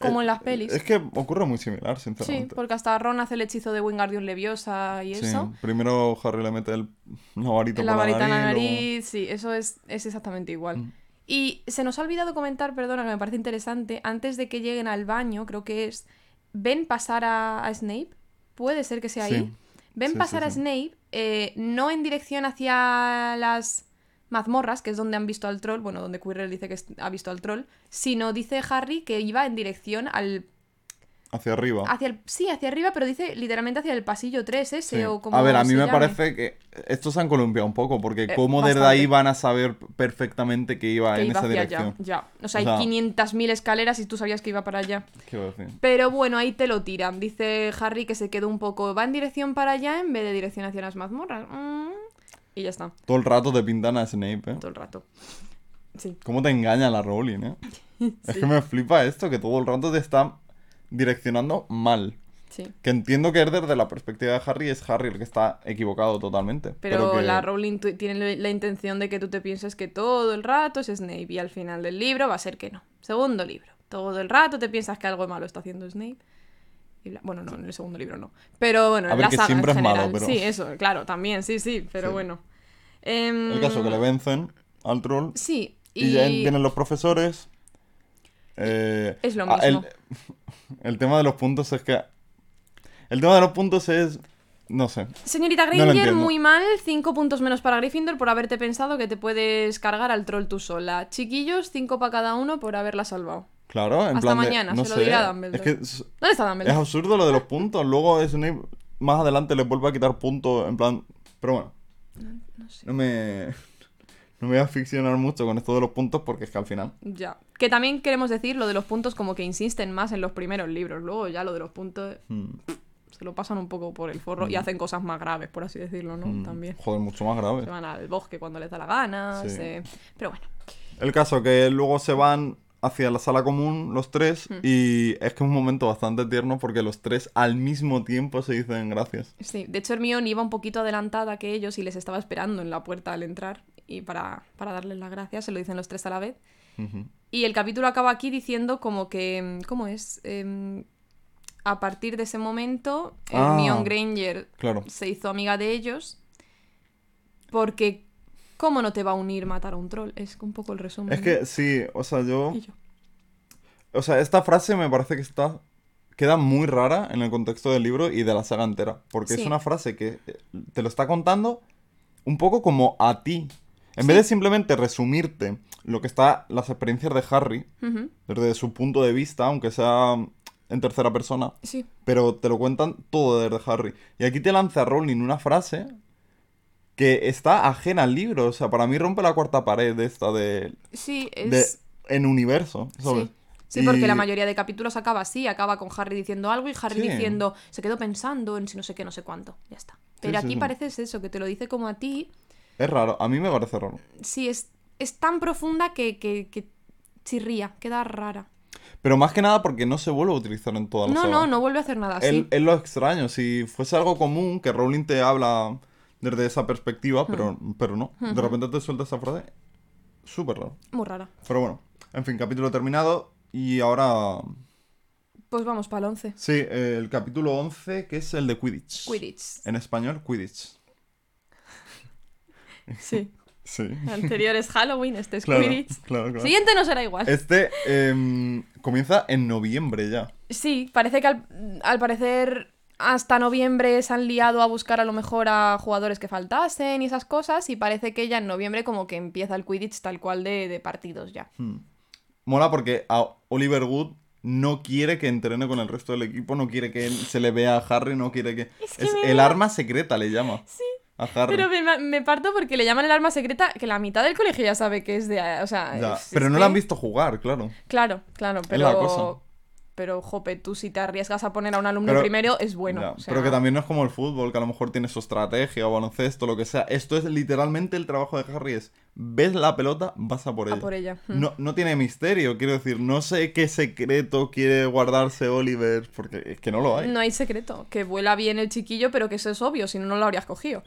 como Eh, en las pelis. Es que ocurre muy similar, Sí, sinceramente. porque hasta Ron hace el hechizo de Wingardium Leviosa y Sí, eso. Primero Harry le mete el, una varita La por varita en la nariz, luego- nariz, sí, eso es, es exactamente igual. Mm. Y se nos ha olvidado comentar, perdona, que me parece interesante, antes de que lleguen al baño, creo que es, ven pasar a, a Snape, puede ser que sea Sí. ahí, ven Sí, pasar sí, a sí. Snape, eh, no en dirección hacia las mazmorras, que es donde han visto al troll, bueno, donde Quirrell dice que ha visto al troll, sino dice Harry que iba en dirección al Hacia arriba. hacia el sí, hacia arriba, pero dice literalmente hacia el pasillo 3 ese Sí. o como a ver, a mí me llame. parece que estos se han columpiado un poco, porque Eh, cómo desde bastante. ahí van a saber perfectamente que iba que en iba esa hacia dirección. allá, ya. O sea, O sea- hay 500.000 escaleras y tú sabías que iba para allá. ¿Qué voy a decir? Pero bueno, ahí te lo tiran. Dice Harry que se quedó un poco. Va en dirección para allá en vez de dirección hacia las mazmorras. Mm, Y ya está, Todo el rato te pintan a Snape, ¿eh? todo el rato. Sí. ¿Cómo te engaña la Rowling, eh? Es que me flipa esto, que todo el rato te está direccionando mal. Sí. Que entiendo que es desde la perspectiva de Harry, es Harry el que está equivocado totalmente. Pero, que... la Rowling tiene la- intención de que tú te pienses que todo el rato es Snape y al final del libro va a ser que no. Segundo libro. Todo el rato te piensas que algo malo está haciendo Snape. Y bla- Bueno, no, en el segundo libro no. Pero bueno, A en ver, la que saga siempre en es malo, pero- Sí, eso, claro, también, sí, sí, pero Sí. bueno. Em, El caso que le vencen al troll Sí, y, y... ya vienen los profesores. Eh, Es lo ah, el, mismo. el tema de los puntos es que... El tema de los puntos es... No sé. Señorita Granger, muy mal. Cinco puntos menos para Gryffindor por haberte pensado que te puedes cargar al troll tú sola. Chiquillos, cinco para cada uno por haberla salvado. Claro, en Hasta plan de- mañana, no se lo dirá Dumbledore. Es que es, ¿Dónde está es Dumbledore? absurdo lo de los puntos. Luego Snape más adelante les vuelve a quitar puntos en plan... Pero bueno, No sé. no me... No me voy a ficcionar mucho con esto de los puntos porque es que al final... Ya. Que también queremos decir lo de los puntos como que insisten más en los primeros libros. Luego ya lo de los puntos hmm, se lo pasan un poco por el forro y hacen cosas más graves, por así decirlo, ¿no? hmm, También. Joder, mucho más grave. Se van al bosque cuando les da la gana. Sí. se- Pero bueno. El caso que luego se van hacia la sala común los tres Hmm. y es que es un momento bastante tierno porque los tres al mismo tiempo se dicen gracias. Sí, de hecho Hermione iba un poquito adelantada que ellos y les estaba esperando en la puerta al entrar y para, para darles las gracias, se lo dicen los tres a la vez. Y el capítulo acaba aquí diciendo como que, ¿cómo es? Em, a partir de ese momento, Ah. Hermione Granger Claro. se hizo amiga de ellos porque ¿cómo no te va a unir matar a un troll? Es un poco el resumen. Es que sí, o sea, yo... yo, O sea, esta frase me parece que está... Queda muy rara en el contexto del libro y de la saga entera. Porque Sí. es una frase que eh, te lo está contando un poco como a ti. En Sí. vez de simplemente resumirte lo que está, las experiencias de Harry, desde su punto de vista, aunque sea en tercera persona, Sí, pero te lo cuentan todo desde Harry. Y aquí te lanza Rowling una frase que está ajena al libro. O sea, para mí rompe la cuarta pared de esta de, sí, de es... en universo, ¿sabes? Sí. Sí, porque Y- la mayoría de capítulos acaba así, acaba con Harry diciendo algo y Harry Sí. diciendo, se quedó pensando en si no sé qué, no sé cuánto, ya está. Pero sí, aquí sí. parece es eso, que te lo dice como a ti, Es raro, a mí me parece raro. sí, es, es tan profunda que, que, que chirría, queda rara. Pero más que nada porque no se vuelve a utilizar en toda la No, saga. no, no vuelve a hacer nada así. Es- Es lo extraño. Si fuese algo común, que Rowling te habla desde esa perspectiva, pero, pero no. De repente te suelta esa frase. Súper raro. Muy rara. Pero bueno, en fin, capítulo terminado. Y ahora. Pues vamos para el 11. Sí, el capítulo 11, que es el de Quidditch. Quidditch. En español, Quidditch. Sí. Sí. Anterior es Halloween, este es Claro, Quidditch. claro, claro. Siguiente no será igual. Este em, comienza en noviembre ya. Sí, parece que al, al parecer hasta noviembre se han liado a buscar a lo mejor a jugadores que faltasen y esas cosas y parece que ya en noviembre como que empieza el Quidditch tal cual de, de partidos ya. Hmm. Mola porque a Oliver Wood no quiere que entrene con el resto del equipo, no quiere que se le vea a Harry, no quiere que... Es que Es el arma secreta, le llama. Sí. A Harry. Pero me, me parto porque le llaman el arma secreta que la mitad del colegio ya sabe que es de... O sea, Ya, es- Pero es no que- la han visto jugar, claro. Claro, claro, pero... la cosa. Pero, jope, tú si te arriesgas a poner a un alumno Pero- primero es bueno. Ya, o sea, Pero que también no es como el fútbol, que a lo mejor tiene su estrategia o baloncesto, lo que sea. Esto es literalmente el trabajo de Harry, es ves la pelota, vas a por a ella. por ella. Hmm. No, no tiene misterio, quiero decir, no sé qué secreto quiere guardarse Oliver, porque es que no lo hay. No hay secreto. Que vuela bien el chiquillo, pero que eso es obvio, si no, no lo habrías cogido.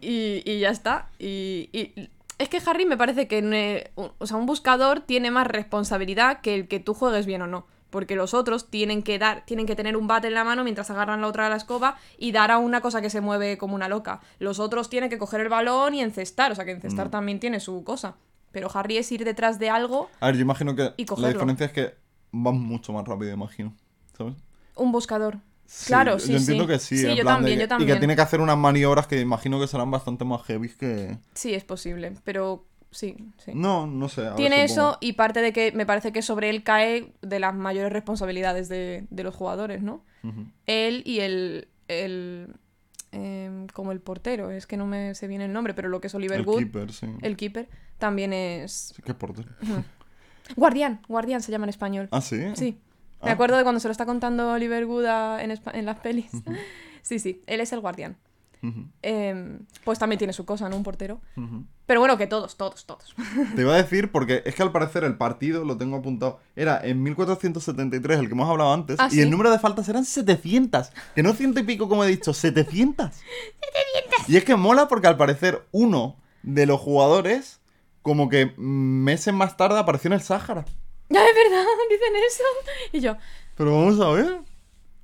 Y, y ya está. Y, y es que Harry me parece que o sea, un buscador tiene más responsabilidad que el que tú juegues bien o no. Porque los otros tienen que dar, tienen que tener un bate en la mano mientras agarran la otra de la escoba y dar a una cosa que se mueve como una loca. Los otros tienen que coger el balón y encestar, o sea que Mm. encestar también tiene su cosa. Pero Harry es ir detrás de algo, A ver, yo imagino que Y la diferencia es que van mucho más rápido, imagino. ¿Sabes? un buscador. Sí, Claro, yo sí, entiendo sí. que sí. Sí, en yo plan también, de yo que- Y también. que tiene que hacer unas maniobras que imagino que serán bastante más heavy que... Sí, es posible, pero sí, sí. No, no sé. Tiene eso y parte de que me parece que sobre él cae de las mayores responsabilidades de, de los jugadores, ¿no? Él y el. el em, como el portero, es que no me sé bien el nombre, pero lo que es Oliver El Wood, keeper, sí. el keeper, también es. Sí, es portero. Guardián, guardián se llama en español. Ah, sí. Sí. Me Ah. acuerdo de cuando se lo está contando Oliver Wood a- en, en las pelis. Sí, sí, él es el guardián. Em, pues también tiene su cosa, ¿no? Un portero. Pero bueno, que todos, todos, todos. Te iba a decir, porque es que al parecer el partido, lo tengo apuntado, era en 1473, el que hemos hablado antes, Ah, y el número de faltas eran 700. Que no ciento y pico, como he dicho, 700. 700. Y es que mola porque al parecer uno de los jugadores, como que meses más tarde, apareció en el Sáhara. Ya es verdad, dicen eso. Y yo, Pero vamos a ver.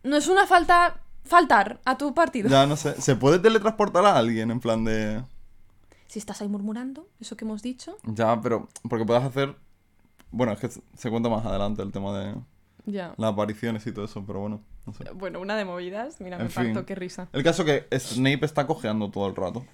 no es una falta faltar a tu partido. Ya no sé, ¿se puede teletransportar a alguien en plan de... Si estás ahí murmurando, eso que hemos dicho. Ya, pero porque puedes hacer... Bueno, es que se cuenta más adelante el tema de Ya. las apariciones y todo eso, pero bueno, no sé. Bueno, una de movidas. Mira, En me parto, fin. qué risa. El caso que Snape está cojeando todo el rato.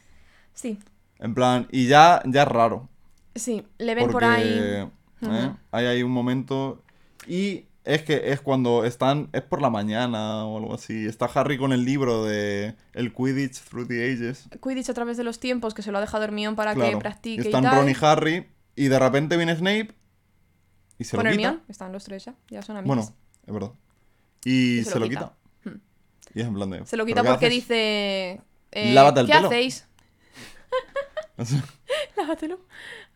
Sí, En plan, y ya, ya es raro. sí, le ven Porque por ahí. ¿eh? Ujú. hay ahí un momento. Y es que es cuando están. Es por la mañana o algo así. Está Harry con el libro de El Quidditch Through the Ages. Quidditch a través de los tiempos, que se lo ha dejado Hermione para que practique Y y, están tal. Ron y Harry. Y de repente viene Snape. Y se Con lo quita. Hermione, están los tres ya, ya son amigos. Bueno, es verdad. Y, Y se, lo quita. Hmm. Y es en plan de. Se lo ¿pero quita porque haces? dice... eh, Lávate el ¿Qué pelo". hacéis? Lávatelo.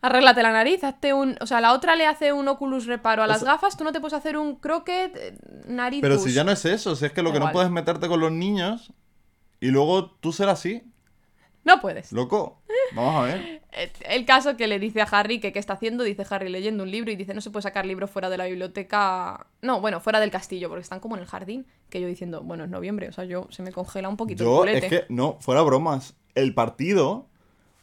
Arréglate la nariz, hazte un... O sea, la otra le hace un Oculus reparo a las sea- gafas, tú no te puedes hacer un croquet eh, nariz Pero si ya no es eso, si es que lo que no puedes meterte con los niños y luego tú ser así, No puedes. loco. Vamos a ver. El caso que le dice a Harry que qué está haciendo, dice Harry leyendo un libro y dice no se puede sacar libros fuera de la biblioteca, no, bueno, fuera del castillo, porque están como en el jardín, que yo diciendo, bueno, es noviembre, o sea, yo se me congela un poquito el Yo, culete. es que, no, fuera bromas. El partido,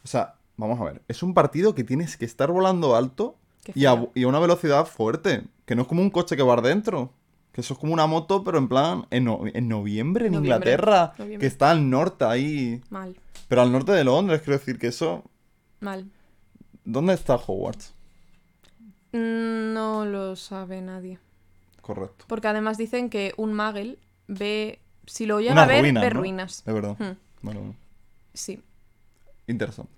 o sea, vamos a ver, es un partido que tienes que estar volando alto y a, y a una velocidad fuerte. Que no es como un coche que va dentro. Que eso es como una moto, pero en plan, en, no- en noviembre en Noviembre, Inglaterra, noviembre. que está al norte ahí. Mal, Pero al norte de Londres, quiero decir que eso. mal. ¿Dónde está Hogwarts? Mm, No lo sabe nadie. Correcto. Porque además dicen que un Magel ve, si lo llega Unas a ver, ruinas, ve ¿no? ruinas. Es verdad. Hmm, Bueno, bueno. sí. Interesante.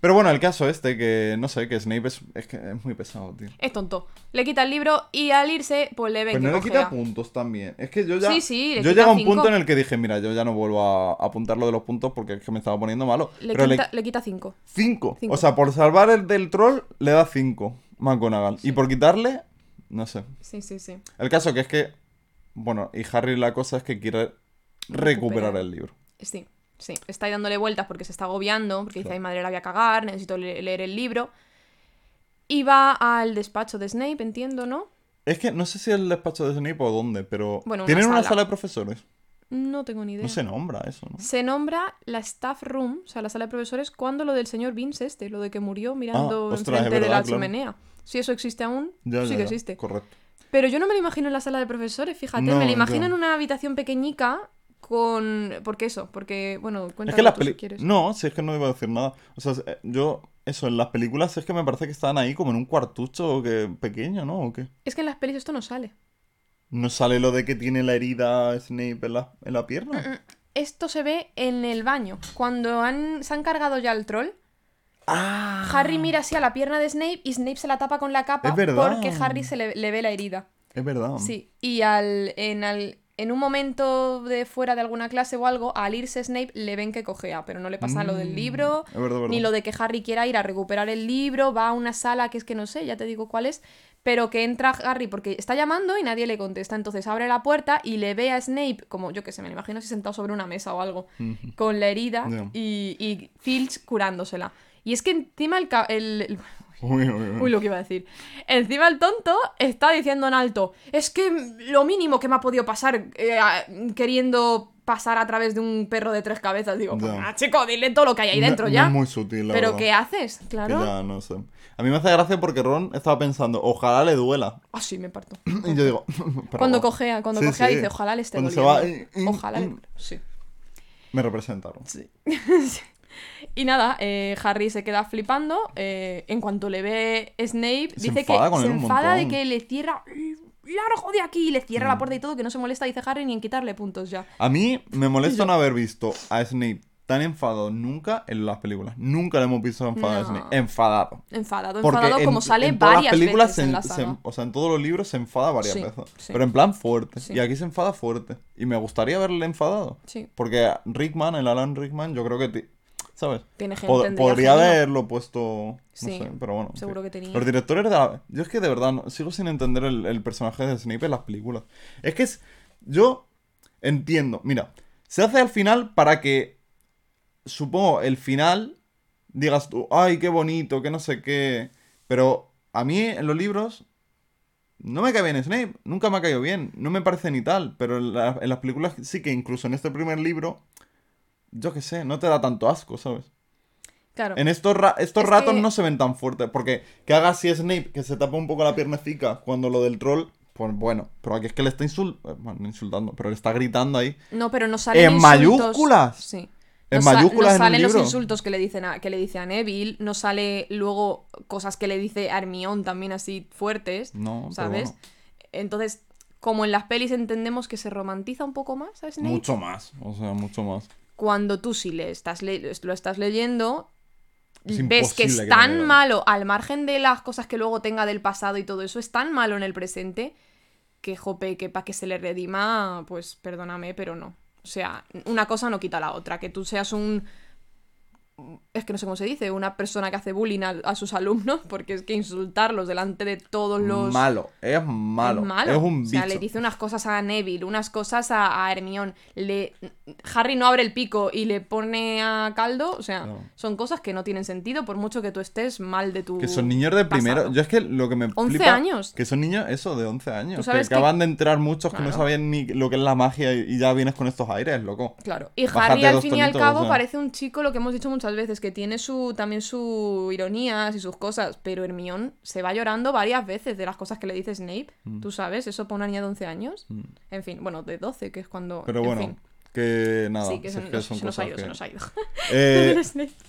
Pero bueno, el caso este, que no sé, que Snape es, es que es muy pesado, tío. Es tonto. Le quita el libro y al irse, pues le ven Pues que no le quita puntos también. Es que yo ya. Sí, sí, le yo quita llegué a un cinco. punto en el que dije, mira, yo ya no vuelvo a apuntar lo de los puntos porque es que me estaba poniendo malo. Le, Pero quita, le. le quita cinco. Cinco. Cinco. O sea, por salvar el del troll, le da cinco. McGonagall. Y por quitarle, no sé. Sí, sí, sí. El caso que es que. Bueno, y Harry la cosa es que quiere recuperar Recuperar. el libro. Sí, sí. Está ahí dándole vueltas porque se está agobiando, porque dice, Claro. ay madre, la voy a cagar, necesito le- leer el libro. Y va al despacho de Snape, entiendo, ¿no? Es que no sé si es el despacho de Snape o dónde, pero. Bueno, una Tienen una sala. de profesores. No tengo ni idea. No se nombra eso, ¿no? Se nombra la staff room, o sea, la sala de profesores, cuando lo del señor Vince este, lo de que murió mirando Ah, enfrente de verdad, la claro. chimenea. Si eso existe aún, Ya, sí ya, que ya. existe. Correcto. Pero yo no me lo imagino en la sala de profesores, fíjate, No, me lo imagino en una habitación pequeñica con... ¿Por qué eso? Porque, bueno, Es cuéntame que las tú si quieres. No, si es que no iba a decir nada. O sea, eh, yo. Eso, en las películas es que me parece que estaban ahí como en un cuartucho que pequeño, ¿no? ¿O qué? Es que en las pelis esto no sale. ¿No sale lo de que tiene la herida Snape en la, en la pierna? Mm, Esto se ve en el baño. Cuando han, se han cargado ya el troll, ¡Ah! Harry mira así a la pierna de Snape y Snape se la tapa con la capa Es porque Harry se le, le ve la herida. Es verdad. Sí, y al, en, al- en un momento de fuera de alguna clase o algo, al irse Snape le ven que cojea, pero no le pasa lo del Mm, libro, verdad, verdad. ni lo de que Harry quiera ir a recuperar el libro, va a una sala que es que no sé, ya te digo cuál es, pero que entra Harry porque está llamando y nadie le contesta, entonces abre la puerta y le ve a Snape, como yo que sé, me lo imagino así sentado sobre una mesa o algo, con la herida y, y Filch curándosela. Y es que encima el- Uy, uy, uy. Uy, lo que iba a decir. Encima el tonto está diciendo en alto, es que lo mínimo que me ha podido pasar eh, queriendo pasar a través de un perro de tres cabezas. Digo, pues nada, chico, dile todo lo que hay ahí dentro no ya. es muy sutil, la Pero verdad. ¿qué haces? Que Claro. ya, no sé. A mí me hace gracia porque Ron estaba pensando, ojalá le duela. Ah, sí, me parto. Y yo digo, Cuando cojea, cuando Sí, cojea sí. dice, ojalá le esté Cuando se doliendo. va, y- y- Ojalá le... Sí. Me representaron. Sí. y nada, eh, Harry se queda flipando. eh, en cuanto le ve Snape, Se dice que se enfada de que le cierra. ¡Largo de aquí! Y le cierra Mm. la puerta y todo, que no se molesta, dice Harry, ni en quitarle puntos ya. A mí me molesta no haber visto a Snape tan enfadado nunca en las películas. Nunca le hemos visto enfadado a. Snape. Enfadado. Enfadado, Porque enfadado, en, como sale en todas varias las películas, veces en la se- saga. o sea, en todos los libros se enfada varias Sí, veces. sí. Pero en plan fuerte. Sí. Y aquí se enfada fuerte. Y me gustaría verle enfadado. Sí. Porque Rickman, el Alan Rickman, yo creo que... ¿Sabes? Tiene gente, Pod- podría haberlo puesto... No Sí, sé, pero bueno. seguro sí. que tenía. Los directores de la... Yo es que de verdad no- sigo sin entender el, el personaje de Snape en las películas. Es que es... Yo entiendo. Mira, se hace al final para que... Supongo, el final... Digas tú, ay, qué bonito, que no sé qué... Pero a mí en los libros... No me cae bien Snape, nunca me ha caído bien, no me parece ni tal, pero en, la- en las películas sí que incluso en este primer libro, yo qué sé, no te da tanto asco, ¿sabes? Claro. En estos, ra- estos Es ratos que- no se ven tan fuertes. Porque que haga así Snape, que se tapa un poco la piernecica cuando lo del troll. Pues bueno, pero aquí es que le está eh, bueno, no insultando, pero le está gritando ahí. No, pero no salen ¿En insultos. mayúsculas? Sí. En No mayúsculas no en salen los insultos que le, dicen a, que le dice a Neville, no sale luego cosas que le dice a Hermione también así fuertes, No, ¿sabes? bueno, Entonces, como en las pelis entendemos que se romantiza un poco más Snape, mucho más. O sea, mucho más. Cuando tú sí le estás le- lo estás leyendo, Es ves que es que tan malo, al margen de las cosas que luego tenga del pasado y todo eso, es tan malo en el presente que, jope, que para que se le redima, pues perdóname, pero no. O sea, una cosa no quita la otra. Que tú seas un... Es que no sé cómo se dice, una persona que hace bullying a, a sus alumnos, porque es que insultarlos delante de todos los... Malo, es malo. Es malo. Es un O sea, bicho. le dice unas cosas a Neville, unas cosas a, a Hermione. Le... Harry no abre el pico y le pone a caldo. O sea, son cosas que no tienen sentido por mucho que tú estés mal de tu. Que son niños de primero. pasado. Yo es que lo que me 11 flipa- años. Que son niños, eso, de 11 años. Tú Que sabes que- acaban de entrar muchos que no sabían ni lo que es la magia y y ya vienes con estos aires, loco. Claro. Y Bájate Harry, al fin y al cabo, o sea. parece un chico, lo que hemos dicho muchas veces, que tiene su también su ironías y sus cosas. Pero Hermione se va llorando varias veces de las cosas que le dice Snape. Mm. Tú sabes, eso para una niña de 11 años. En fin, bueno, de 12, que es cuando. Pero en bueno, fin. que nada. sí, que, se, es que nos, son se nos ha ido, que- se nos ha ido. Eh.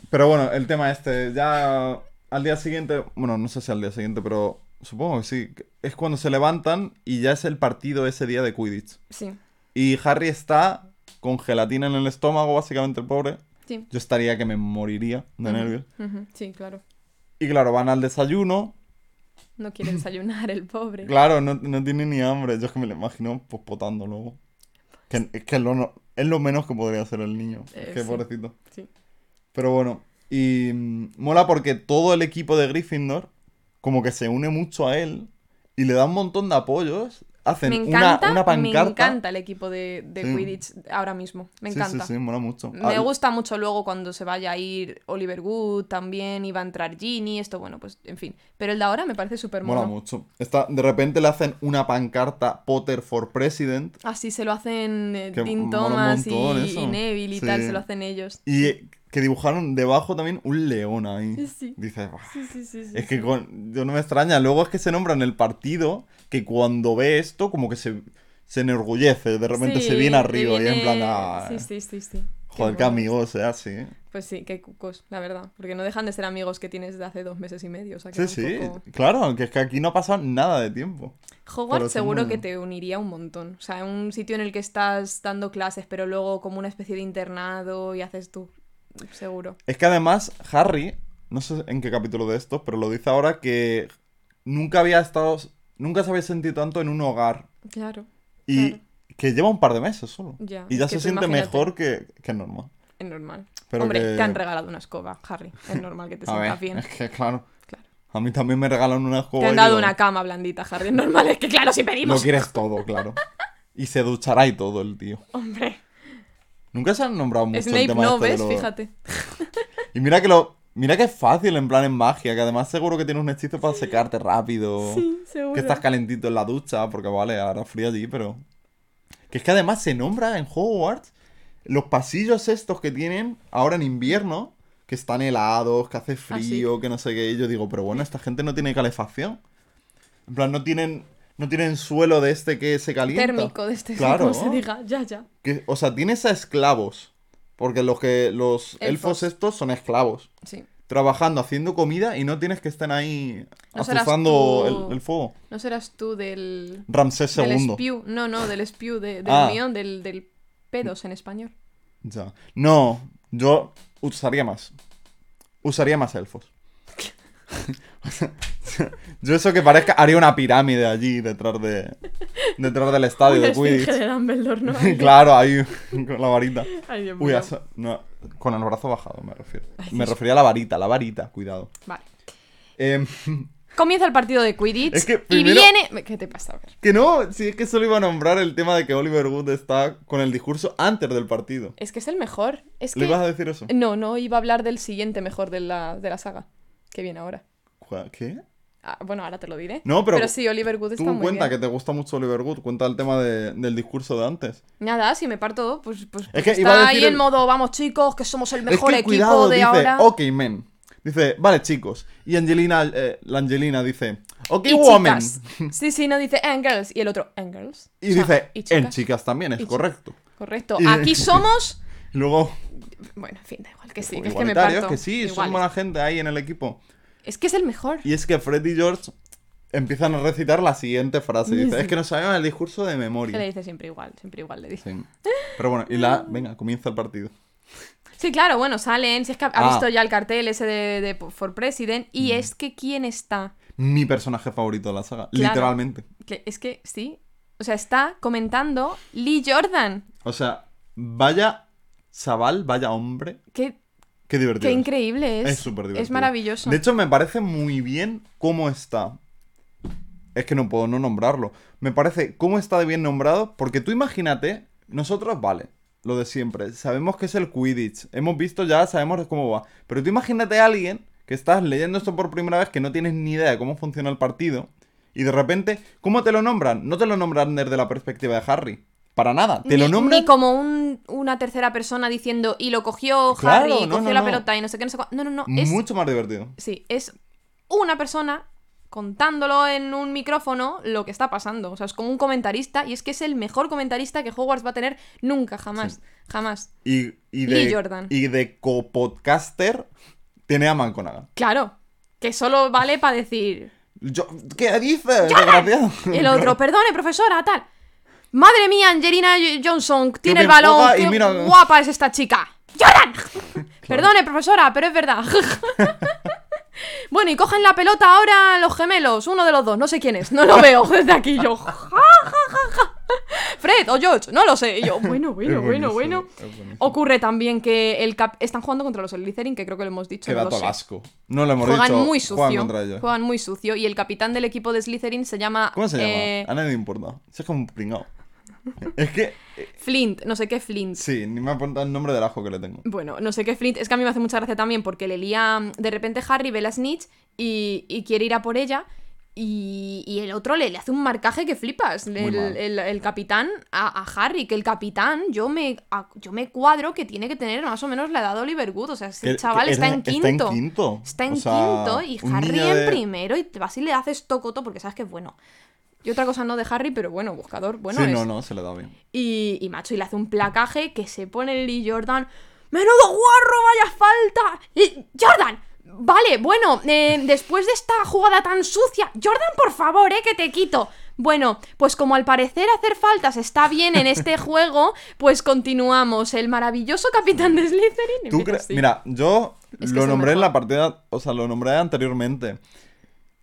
Pero bueno, el tema este, ya al día siguiente, bueno, no sé si al día siguiente, pero supongo que sí, es cuando se levantan y ya es el partido ese día de Quidditch. Sí, Y Harry está con gelatina en el estómago, básicamente el pobre. Sí. Yo estaría que me moriría de nervios. Sí, claro. Y claro, van al desayuno. No quiere desayunar el pobre. Claro, no, no tiene ni hambre. Yo es que me lo imagino pues potando luego. Que, es que es lo, es lo menos que podría hacer el niño. Eh, que sí. pobrecito. Sí. Pero bueno, y mm, mola porque todo el equipo de Gryffindor como que se une mucho a él y le da un montón de apoyos. Hacen Me una, encanta, una pancarta. me encanta el equipo de, de Sí. Quidditch ahora mismo. Me encanta. Sí, sí, mola mucho. Me Ah, gusta mucho luego cuando se vaya a ir Oliver Wood también, y va a entrar Ginny, esto, bueno, pues, en fin. Pero el de ahora me parece súper Mola mono. mucho. Está, de repente le hacen una pancarta Potter for President. Así se lo hacen eh, mola un Thomas y, montón eso. y Neville y Sí. tal, se lo hacen ellos. Y eh, que dibujaron debajo también un león ahí. Sí, sí. Sí, sí, Es que con- yo no me extraña. Luego es que se nombra en el partido que cuando ve esto, como que se, se enorgullece. De repente Sí, se viene arriba y en plan, "Ah, Sí, sí, sí, sí. Joder, qué mono. amigo sea así. Pues sí, qué cucos, la verdad. Porque no dejan de ser amigos que tienes desde hace dos meses y medio. O sea, que Sí, sí, poco- claro, que es que aquí no ha pasado nada de tiempo. Hogwarts seguro muy- que te uniría un montón. O sea, un sitio en el que estás dando clases, pero luego como una especie de internado y haces tú. Seguro. Es que además, Harry, no sé en qué capítulo de estos, pero lo dice ahora que nunca había estado, nunca se había sentido tanto en un hogar. Claro. Y Claro. que lleva un par de meses solo. Ya, y ya se siente imagínate. mejor que, que normal. Es normal. Pero Hombre, que- te han regalado una escoba, Harry. Es normal que te sientas bien. es que claro. Claro. A mí también me regalan una escoba. Te han dado una cama blandita, Harry. Es normal, es que claro, si Lo pedimos. quieres todo, claro. Y se duchará y todo el tío. Hombre. Nunca se han nombrado mucho el Snape tema no, este de ¿ves? Fíjate. Y mira que lo, Mira que es fácil en plan en magia, que además seguro que tiene un hechizo para secarte rápido. Sí, seguro. Que estás calentito en la ducha, porque vale, ahora frío allí, pero... Que es que además se nombra en Hogwarts los pasillos estos que tienen ahora en invierno, que están helados, que hace ¿Ah, frío, que no sé qué. Y yo digo, pero bueno, esta gente no tiene calefacción. En plan, no tienen, no tienen suelo de este que se calienta. Térmico de este, Claro. como se diga. Ya, ya. Que, o sea, tienes a esclavos. Porque los que los elfos, Elfos. estos son esclavos. Sí. Trabajando, haciendo comida y no tienes que estén ahí No serás azuzando tú- el, el fuego. ¿No serás tú del... Ramsés Del II. spew? No, no, del spew, de, del Ah. mío, del, del pedos en español. Ya. No, yo usaría más. Usaría más elfos. yo eso que parezca, haría una pirámide allí detrás de detrás del estadio de Quidditch. de Dumbledore, ¿no? claro, ahí con la varita. Ay, Dios Uy, mío. eso- no, con el brazo bajado me refiero. Ay, Me Dios. refería a la varita, la varita, cuidado. Vale. Em, Comienza el partido de Quidditch Es que y viene... ¿Qué te pasa? A ver. que no, si es que solo iba a nombrar el tema de que Oliver Wood está con el discurso antes del partido. Es que es el mejor. Es ¿Le que... ibas a decir eso? No, no, iba a hablar del siguiente mejor de la, de la saga. Que viene ahora. ¿Qué? Ah, bueno, ahora te lo diré. No, pero sí, Oliver Wood está Tú muy cuenta bien. que te gusta mucho Oliver Wood, cuenta el tema de- del discurso de antes. Nada, si me parto, pues, pues, pues que está iba a decir ahí en el- modo, vamos chicos, que somos el mejor es que equipo cuidado, de dice, ahora. ok men. Dice, vale chicos. Y Angelina, eh, la Angelina dice, ok y woman. chicas. Sí, sí, no dice and girls. Y el otro, and girls. Y O sea, dice, y en chicas. chicas también, es Y correcto. Correcto. Y- Aquí somos. Luego, Bueno, en fin, da igual que sí, que es que me parto. que sí, son buena gente ahí en el equipo. Es que es el mejor. Y es que Fred y George empiezan a recitar la siguiente frase. Dice, Sí. es que no sabemos el discurso de Que le memoria. dice siempre igual, siempre igual le dice. Sí. Pero bueno, y la, venga, comienza el partido. Sí, claro, bueno, salen. Si es que ha Ah. visto ya el cartel ese de, de For President. Y Mm. es que ¿quién está? Mi personaje favorito de la saga, Claro. literalmente. Que es que sí. O sea, está comentando Lee Jordan. O sea, vaya chaval, vaya hombre. Qué, Qué divertido. qué es. increíble es. Es súper divertido. Es maravilloso. De hecho, me parece muy bien cómo está. Es que no puedo no nombrarlo. Me parece cómo está de bien nombrado. Porque tú imagínate, nosotros, vale, lo de siempre. Sabemos que es el Quidditch. Hemos visto ya, sabemos cómo va. Pero tú imagínate a alguien que estás leyendo esto por primera vez, que no tienes ni idea de cómo funciona el partido. Y de repente, ¿cómo te lo nombran? No te lo nombran desde la perspectiva de Harry. Para nada. Te lo nombran. Ni como un- una tercera persona diciendo y lo cogió Claro, Harry, no, cogió no, la no. pelota y no sé qué, no sé cuál. No, no, no. Es, Mucho más divertido. sí, es una persona contándolo en un micrófono lo que está pasando. O sea, es como un comentarista y es que es el mejor comentarista que Hogwarts va a tener nunca, jamás. Jamás. Y, y Lee de, Jordan. y de copodcaster tiene a Manconaga. Claro. Que solo vale para decir. Yo, ¿Qué dices? el otro, perdone, profesora, tal. Madre mía, Angelina Johnson tiene el balón. Qué mira- guapa es esta chica. ¡Jordan! Perdone, profesora, pero es verdad. bueno, y cogen la pelota ahora los gemelos, uno de los dos, no sé quién es, no lo veo desde aquí yo. Ja, ja, ja, ja. Fred o George, no lo sé. Y yo, bueno, bueno, bueno, bueno. Ocurre también que el cap están jugando contra los Slytherin, que creo que lo hemos dicho. Qué no dato sé. asco. No lo hemos Juegan dicho. muy Juegan sucio. contra ellos. Juegan muy sucio. Y el capitán del equipo de Slytherin se llama. ¿Cómo se llama? eh, A nadie le importa. Si es como un pringao. es que. eh, Flint, no sé qué Flint. Sí, ni me apunta el nombre del ajo que le tengo. Bueno, no sé qué Flint. Es que a mí me hace mucha gracia también porque le lía. De repente Harry ve la Snitch y, y quiere ir a por ella. Y, y el otro le, le hace un marcaje que flipas. El, el- el capitán a, a Harry. Que el capitán, yo me, a- yo me cuadro que tiene que tener más o menos la edad de Oliver Wood. O sea, ese Que- chaval está, en quinto. Está en quinto. Está en O sea, quinto y Harry en primero. Y te vas y le haces tocoto porque sabes que es bueno. Y otra cosa no de Harry, pero bueno, buscador. Bueno, sí, es. no, no, se le da bien. Y, y macho, y le hace un placaje que se pone el Lee Jordan. ¡Menudo guarro, vaya falta! Y, ¡Jordan! Vale, bueno, eh, después de esta jugada tan sucia. Jordan, por favor, eh, que te quito. Bueno, pues como al parecer hacer faltas está bien en este juego, pues continuamos. El maravilloso capitán de Slytherin. ¿Tú. Mira, yo Es que es lo nombré en la partida, o sea, lo nombré anteriormente.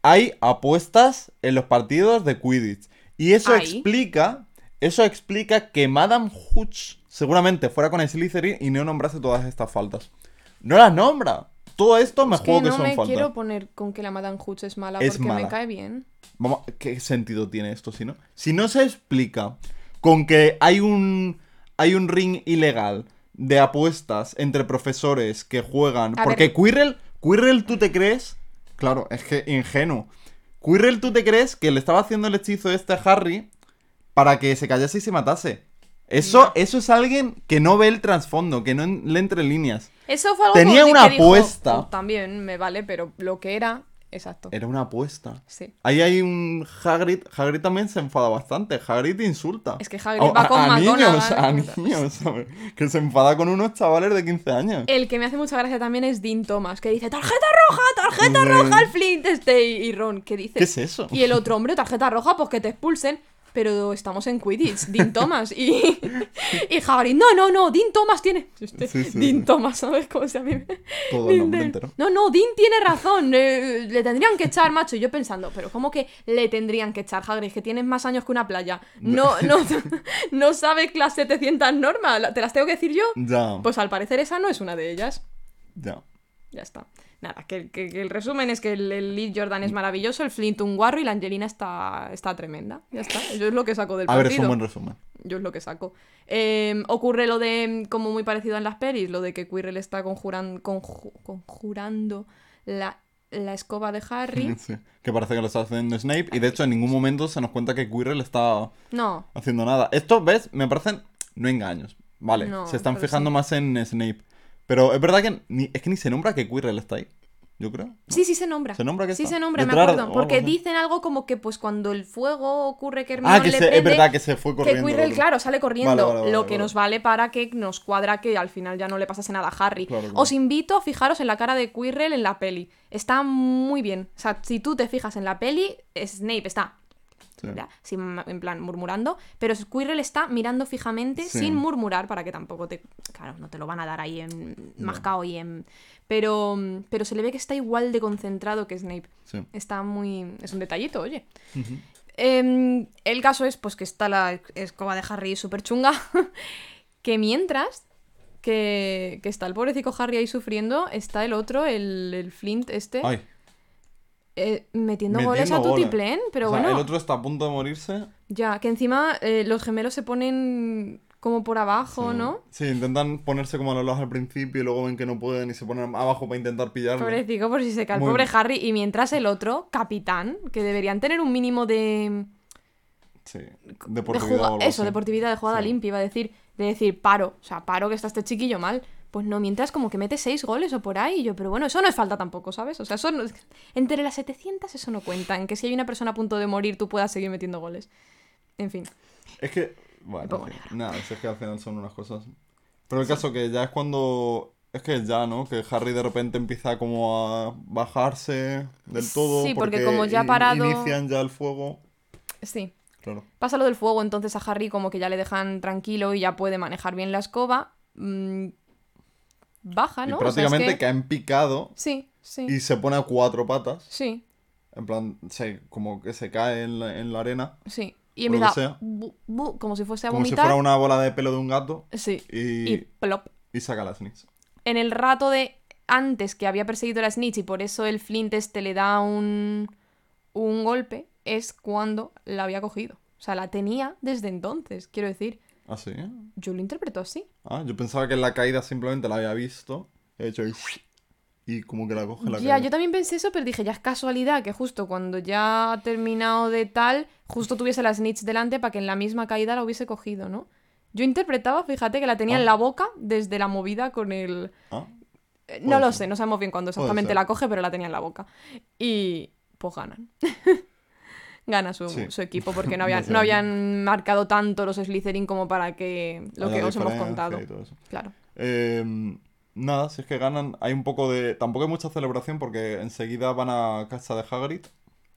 Hay apuestas en los partidos de Quidditch. Y eso Hay. explica, eso explica que Madame Hooch seguramente fuera con Slytherin y no nombrase todas estas faltas. No las nombra. Todo esto me Es que juego que, no son me faltas. quiero poner con que la Madame Hooch es mala Es porque me cae bien. Vamos, ¿qué sentido tiene esto si no? Si no se explica con que hay un hay un ring ilegal de apuestas entre profesores que juegan, A porque. Quirrell Quirrell, ¿tú te crees? Claro, es que ingenuo. Quirrell, ¿tú te crees que le estaba haciendo el hechizo este a Harry para que se callase y se matase? Eso, No. eso es alguien que no ve el trasfondo, que no en- le entre líneas. Eso fue algo Tenía una que apuesta. "Pues también me vale, pero lo que era, exacto. Era una apuesta. Sí. Ahí hay un Hagrid. Hagrid también se enfada bastante. Hagrid insulta. Es que Hagrid A- va a- con a McGonagall. niños, a niños, ¿sabes? Que se enfada con unos chavales de 15 años. El que me hace mucha gracia también es Dean Thomas, que dice, tarjeta roja, tarjeta Hombre. roja al Flint este y Ron, que dice... ¿Qué es eso? Y el otro hombre, tarjeta roja, pues que te expulsen. Pero estamos en Quidditch, Dean Thomas. Y, y Hagrid, no, no, no, Dean Thomas tiene. Este, Sí, sí, Dean. Thomas, ¿sabes cómo se llama? Todo el nombre entero. No, no, Dean tiene razón. eh, le tendrían que echar, macho. Y yo pensando, pero ¿cómo que le tendrían que echar, Hagrid? Que tienes más años que una playa. No, no, no sabes las 700 normas. ¿Te las tengo que decir yo? Ya, Pues al parecer esa no es una de ellas. ya. Ya está. Nada, que, que- que el resumen es que el, el Lee Jordan es maravilloso, el Flint un guarro y la Angelina está, está tremenda. Ya está. Yo es lo que saco del A ver, es un buen resumen. Yo es lo que saco. Eh, ocurre lo de, como muy parecido en las pelis, lo de que Quirrell está conjuran- conju- conjurando la, la escoba de Harry. Sí, Que parece que lo está haciendo Snape. Y de hecho, en ningún momento se nos cuenta que Quirrell está No, haciendo nada. Esto, ¿ves? Me parecen no engaños. Vale, No, se están fijando sí. más en Snape. Pero es verdad que ni, es que ni se nombra que Quirrell está ahí. Yo creo. sí, sí se nombra. ¿Se nombra que Sí está? se nombra, me acuerdo. o Porque dicen algo como que pues cuando el fuego ocurre que Hermione Ah, que le se, es verdad que se fue corriendo. Que Quirrell, claro, sale corriendo. Vale, vale, vale, lo que nos vale para que nos cuadra que al final ya no le pasase nada a Harry. Claro, claro. Os invito a fijaros en la cara de Quirrell en la peli. Está muy bien. O sea, si tú te fijas en la peli, Snape está. Sin- en plan, murmurando. Pero Quirrell está mirando fijamente Sí. sin murmurar para que tampoco te. Claro, no te lo van a dar ahí en mascao y en. Pero, pero se le ve que está igual de concentrado que Snape. Sí. Está muy. Es un detallito, oye. Em, el caso es pues que está la escoba de Harry súper chunga. que mientras que, que está el pobrecito Harry ahí sufriendo, está el otro, el, el Flint este, Ay, eh, metiendo, metiendo goles a tutiplén. Pero O sea, bueno, El otro está a punto de morirse. ya, que encima eh, los gemelos se ponen como por abajo, Sí. ¿no? Sí, intentan ponerse como a los lados al principio y luego ven que no pueden y se ponen abajo para intentar pillarlo. Pobrecito, por si se cae el pobre bien. Harry. Y mientras el otro, capitán, que deberían tener un mínimo de... Sí. de Deportividad juga- o algo eso, así. deportividad de jugada Sí. limpia, iba a decir, de decir paro, o sea, paro que está este chiquillo mal. Pues no, mientras como que mete seis goles o por ahí, y yo, pero bueno, eso no es falta tampoco, ¿sabes? O sea, eso no- entre las 700 eso no cuenta, en que si hay una persona a punto de morir tú puedas seguir metiendo goles. En fin, Es que. Bueno, en fin, nada, es que al final son unas cosas. Pero el caso que ya es cuando. Es que ya, ¿no? Que Harry de repente empieza como a bajarse del todo. Sí, porque como ya ha parado- Inician ya el fuego. sí. Claro. Pasa lo del fuego, entonces a Harry como que ya le dejan tranquilo y ya puede manejar bien la escoba. Baja, ¿no? Y O sea, es prácticamente que- cae en picado Sí, sí, y se pone a cuatro patas. sí, En plan, se, como que se cae en la, en la arena. sí. Y empieza sea. bu- bu- como si fuese a Como si vomitar. fuera una bola de pelo de un gato. Sí. Y, Y plop. y saca las snitch. en el rato de antes que había perseguido la Snitch y por eso el Flint este le da un, un golpe, es cuando la había cogido. O sea, la tenía desde entonces, quiero decir. ¿Ah, sí? Yo lo interpreto así. Ah, yo pensaba que en la caída simplemente la había visto. He hecho ahí, Y como que la coge la Ya, caída. yo también pensé eso, pero dije, ya es casualidad que justo cuando ya ha terminado de tal, justo tuviese la Snitch delante para que en la misma caída la hubiese cogido, ¿no? Yo interpretaba, fíjate, que la tenía Ah. en la boca desde la movida con el... Ah, Eh, No lo ser. sé, no sabemos bien cuándo exactamente la coge, pero la tenía en la boca. Y pues ganan. Gana su, Sí. su equipo porque no, habían, no habían marcado tanto los Slytherin como para que lo que os hemos contado. Claro. Eh, nada, si es que ganan, hay un poco de... Tampoco hay mucha celebración porque enseguida van a casa de Hagrid.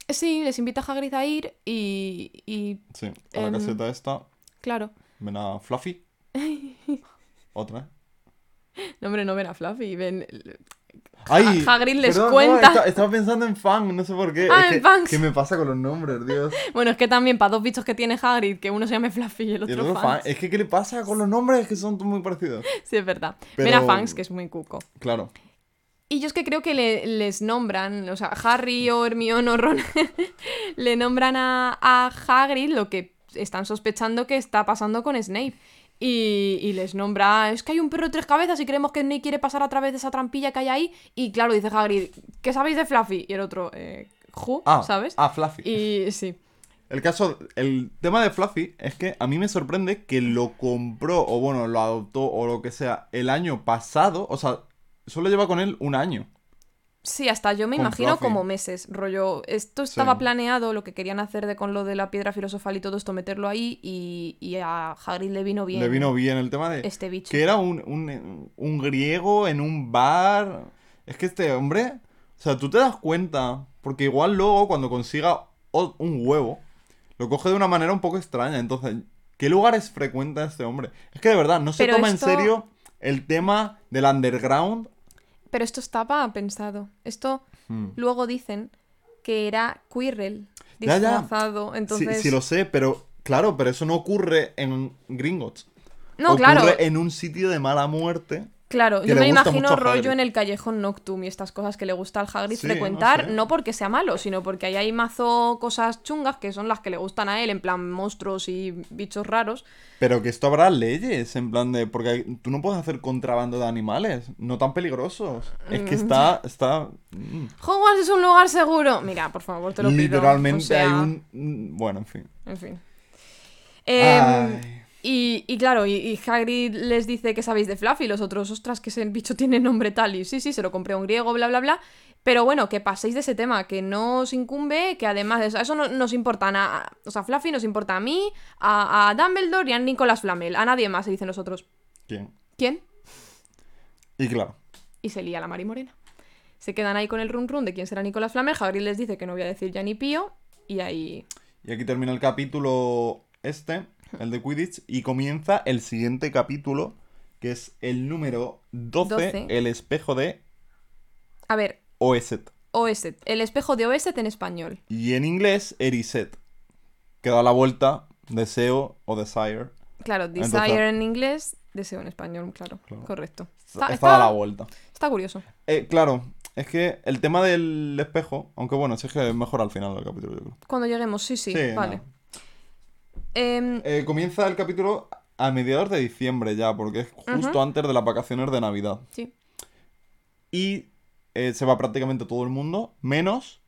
Sí, les invita a Hagrid a ir y, y Sí, a la Em, caseta esta. claro. Ven a Fluffy. Otra. No, hombre, no ven a Fluffy, ven... ¡Ay! Hagrid les perdón, no, cuenta. esta- estaba pensando en Fang, no sé por qué. Ah, Es en Fangs. ¿Qué me pasa con los nombres, Dios? Bueno, es que también para dos bichos que tiene Hagrid, que uno se llame Fluffy y el Y otro, el otro Fangs. Fang. Es que, ¿qué le pasa con los nombres? Es que son muy parecidos. Sí, es verdad. Pero- Ven a Fangs, que es muy cuco. Claro. Y yo es que creo que le- les nombran, o sea, Harry o Hermione o Ron le nombran a, a Hagrid lo que están sospechando que está pasando con Snape. Y, y les nombra, es que hay un perro de tres cabezas y creemos que Snape quiere pasar a través de esa trampilla que hay ahí. Y claro, dice Hagrid, ¿qué sabéis de Fluffy? Y el otro, eh, ¿who? Ah, ¿Sabes? Ah, Fluffy. Y sí. El caso, el tema de Fluffy es que a mí me sorprende que lo compró, o bueno, lo adoptó, o lo que sea, el año pasado. O sea, solo lleva con él un año. Sí, hasta yo me imagino como meses, rollo. Esto estaba Sí. planeado, lo que querían hacer de con lo de la piedra filosofal y todo esto, meterlo ahí, y, y a Hagrid le vino bien Le vino bien el tema de... este bicho. Que era un, un, un griego en un bar. Es que este hombre... O sea, tú te das cuenta, porque igual luego cuando consiga un huevo, lo coge de una manera un poco extraña. Entonces, ¿qué lugares frecuenta este hombre? Es que de verdad, no se Pero toma esto- en serio el tema del underground. Pero esto estaba pensado. Esto Hmm. luego dicen que era Quirrell Ya, ya. disfrazado. Sí, Entonces. sí lo sé, pero claro, pero eso no ocurre en Gringotts. No, ocurre claro. en un sitio de mala muerte. Claro, yo me imagino rollo en el callejón Noctum y estas cosas que le gusta al Hagrid Sí, no frecuentar, sé. no, porque sea malo, sino porque ahí hay mazo cosas chungas que son las que le gustan a él, en plan monstruos y bichos raros. Pero que esto habrá leyes, en plan de. Porque hay- tú no puedes hacer contrabando de animales, no tan peligrosos. Es Mm. que está. está mm, Hogwarts es un lugar seguro. Mira, por favor, te lo pido. literalmente O sea, hay un. mm, Bueno, en fin. En fin. Em, Ay. Y, y claro, y, y Hagrid les dice que sabéis de Fluffy, los otros, ostras, que ese bicho tiene nombre tal, y sí, sí, se lo compré a un griego, bla, bla, bla. Pero bueno, que paséis de ese tema, que no os incumbe, que además eso, eso no nos importa a, o sea, Fluffy nos importa a mí, a, a Dumbledore y a Nicolas Flamel, a nadie más, se dicen los otros. ¿Quién? ¿Quién? Y claro. Y se lía la Mari Morena. Se quedan ahí con el run run de quién será Nicolas Flamel, Hagrid les dice que no voy a decir ya ni pío, y ahí... Y aquí termina el capítulo este, el de Quidditch, y comienza el siguiente capítulo, que es el número 12, 12. el espejo de A ver, Oeset. Oeset, el espejo de Oeset en español. Y en inglés, Eriset. Que da la vuelta, deseo o desire. Claro, Entonces- desire en inglés, deseo en español, claro, Claro. correcto. Está, Está, da la vuelta. está curioso. Eh, claro, es que el tema del espejo, aunque bueno, sí es que es mejor al final del capítulo, yo creo. Cuando lleguemos, sí, sí, Sí, vale. no. Em, Eh, comienza el capítulo a mediados de diciembre ya, porque es justo antes de las vacaciones de Navidad. sí. Y eh, se va prácticamente todo el mundo, menos,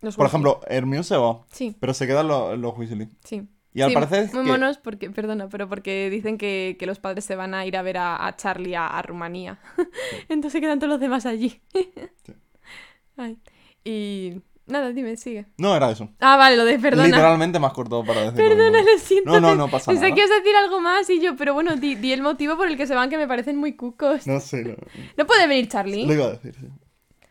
los por Weasley. ejemplo, Hermione se va, Sí, pero se quedan los, los Weasley. sí. Y al Sí, parecer Muy que- monos porque, perdona, pero porque dicen que, que los padres se van a ir a ver a, a Charlie a, a Rumanía. Entonces quedan todos los demás allí. Ay. Y nada, dime, sigue. No era eso. Ah, vale, lo de perdona. Literalmente me has cortado para decir. Perdona, lo siento. No, no, no pasa Pensé nada. que ibas a decir algo más y yo, pero bueno, di, di el motivo por el que se van que me parecen muy cucos. No, No sé, no. puede venir Charlie. Lo iba a decir, sí.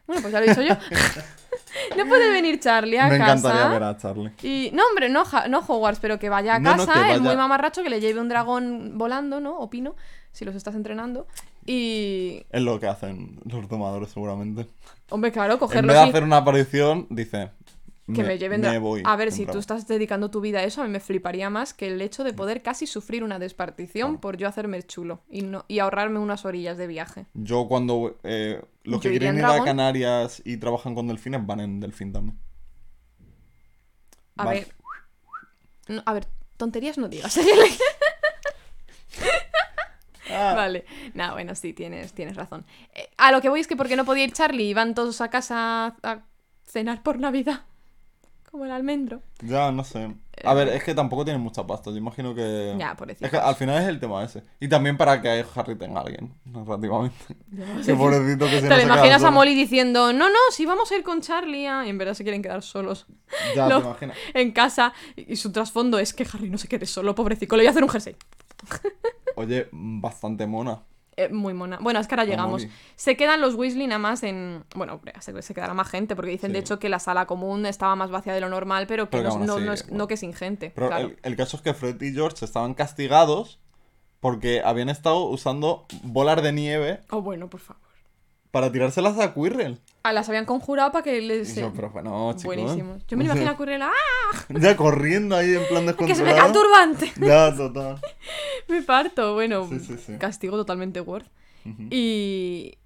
Bueno, pues ya lo he dicho yo. no puede venir Charlie a Me casa. encantaría ver a Charlie. Y no, hombre, no, no Hogwarts, pero que vaya a No, no, casa, que el vaya. muy mamarracho, que le lleve un dragón volando, ¿no? Opino, si los estás entrenando. Y. Es lo que hacen los domadores, seguramente. Hombre, claro, En cogerlos vez de y hacer una aparición, dice. que me, lleven. me voy. a ver, en si tú estás dedicando tu vida a eso, a mí me fliparía más que el hecho de poder casi sufrir una despartición por yo hacerme el chulo y, no, y ahorrarme unas orillas de viaje. Yo cuando. eh, los Yo que en quieren ir a. Canarias y trabajan con delfines van en delfín también. A Vale. ver. No, a ver, tonterías no digas. Ah, Vale. Nah, bueno, sí, tienes, tienes razón. Eh, a lo que voy es que porque no podía ir Charlie y van todos a casa a cenar por Navidad. Como el almendro. Ya, no sé. A ver, es que tampoco tienen mucha pasta. Yo imagino que. Ya, pobrecito. Es que al final es el tema ese. Y también para que Harry tenga a alguien, narrativamente. Qué pobrecito que se Te no lo imaginas a. Molly diciendo, no, no, si vamos a ir con Charlie. ah", Y en verdad se quieren quedar solos Ya, No. te imaginas. en casa. Y y su trasfondo es que Harry no se quede solo, pobrecito. Le voy a hacer un jersey. Oye, bastante mona. Eh, muy mona. Bueno, es que ahora llegamos. Se quedan los Weasley nada más en. Bueno, se, se quedará más gente, porque dicen de hecho que la sala común estaba más vacía de lo normal, pero que Pero que no, aún no- así, no es, bueno. no que sin gente. Pero claro. el, el caso es que Fred y George estaban castigados porque habían estado usando bolas de nieve Oh, bueno, por favor. para tirárselas a Quirrell. Ah, las habían conjurado para que les. Y yo, pero bueno, chicos. Buenísimos. Yo me imagino a Currela. ¡Ah! Ya corriendo ahí en plan ¡Que se me cae el descontrolado. turbante! Ya, total. me parto. Bueno, Sí, sí, sí. castigo totalmente worth. Ujú. Y.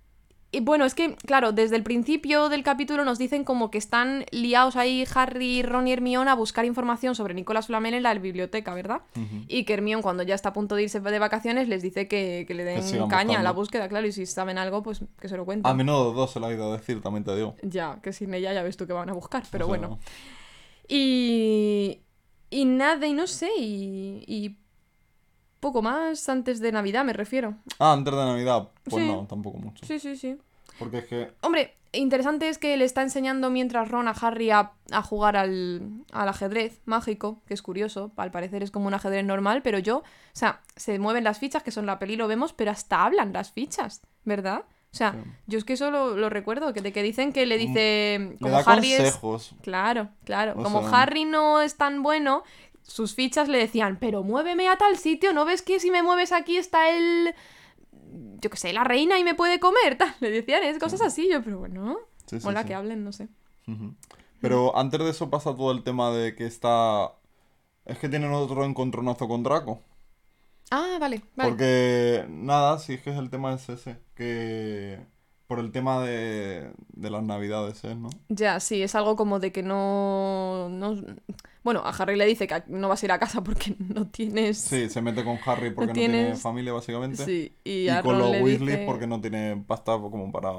y bueno, es que, claro, desde el principio del capítulo nos dicen como que están liados ahí Harry, Ron y Hermione a buscar información sobre Nicolás Flamel en la biblioteca, ¿verdad? Y que Hermione, cuando ya está a punto de irse de vacaciones, les dice que, que le den caña a la búsqueda, claro, y si saben algo, pues que se lo cuenten. A menudo dos se lo ha ido a decir, también te digo. Ya, que sin ella ya ves tú que van a buscar, pero O sea, bueno. Y. Y nada, y no sé, y. y poco más antes de Navidad, me refiero. Ah, antes de Navidad. Pues Sí. no, tampoco mucho. Sí, sí, sí. Porque es que. Hombre, interesante es que le está enseñando mientras Ron a Harry a, a jugar al, al ajedrez mágico, que es curioso, al parecer es como un ajedrez normal, pero yo, o sea, se mueven las fichas, que son la peli, lo vemos, pero hasta hablan las fichas, ¿verdad? O sea, Sí. yo es que eso lo, lo recuerdo, que, de que dicen que le dice, Le como da Harry es... consejos. Claro, claro. O Como sea- Harry no es tan bueno, sus fichas le decían, pero muéveme a tal sitio, ¿no ves que si me mueves aquí está el... Yo qué sé, la reina y me puede comer? Tal. Le decían, es cosas así. Yo, pero bueno, Sí, sí, mola sí. que hablen, no sé. Pero antes de eso pasa todo el tema de que está. Es que tienen otro encontronazo con Draco. Ah, vale, vale. Porque, nada, sí es que es el tema es ese. Que. Por el tema de, de las navidades, ¿eh? ¿no? Ya, sí, es algo como de que no, no... Bueno, a Harry le dice que no vas a ir a casa porque no tienes... Sí, se mete con Harry porque no, tiene familia, básicamente. Sí, y, Y, a con Ron los le Weasley dice porque no tiene pasta como para.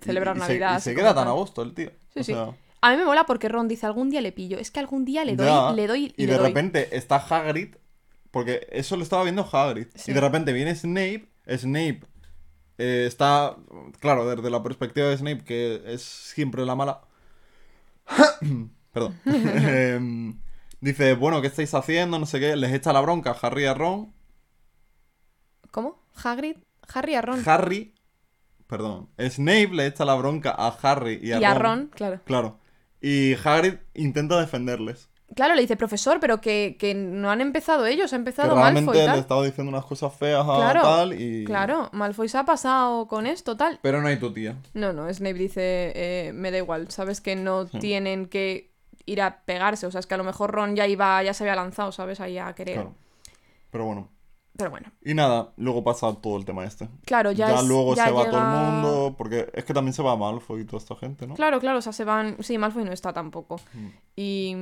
celebrar y Navidad. Y se, queda tan a gusto el tío. Sí, O sí. sea, A mí me mola porque Ron dice, algún día le pillo. Es que algún día le doy, ya. le doy y, Y le de doy. repente está Hagrid. Porque eso lo estaba viendo Hagrid. Sí. Y de repente viene Snape. Snape eh, está. Claro, desde la perspectiva de Snape, que es siempre la mala. Perdón. Em, dice, bueno, ¿qué estáis haciendo? No sé qué. Les echa la bronca a Harry y a Ron. ¿Cómo? ¿Hagrid? Harry a Ron. Harry. Perdón. Snape le echa la bronca a Harry y a y a Ron, claro. Claro. Y Hagrid intenta defenderles. Claro, le dice, profesor, pero que, que no han empezado ellos, ha Que empezado realmente Malfoy y le estaba diciendo unas cosas feas a Claro, tal y... Claro, Malfoy se ha pasado con esto, tal. Pero no hay tu tía. No, no, Snape dice, eh, me da igual, sabes que no Sí. tienen que ir a pegarse, o sea, es que a lo mejor Ron ya iba, ya se había lanzado, ¿sabes? Ahí a querer. Claro. Pero bueno. Pero bueno, Y nada, luego pasa todo el tema este. claro, ya, es- luego ya se va todo el mundo, porque es que también se va Malfoy y toda esta gente, ¿no? Claro, claro, o sea, se van... Sí, Malfoy no está tampoco. Mm. Y...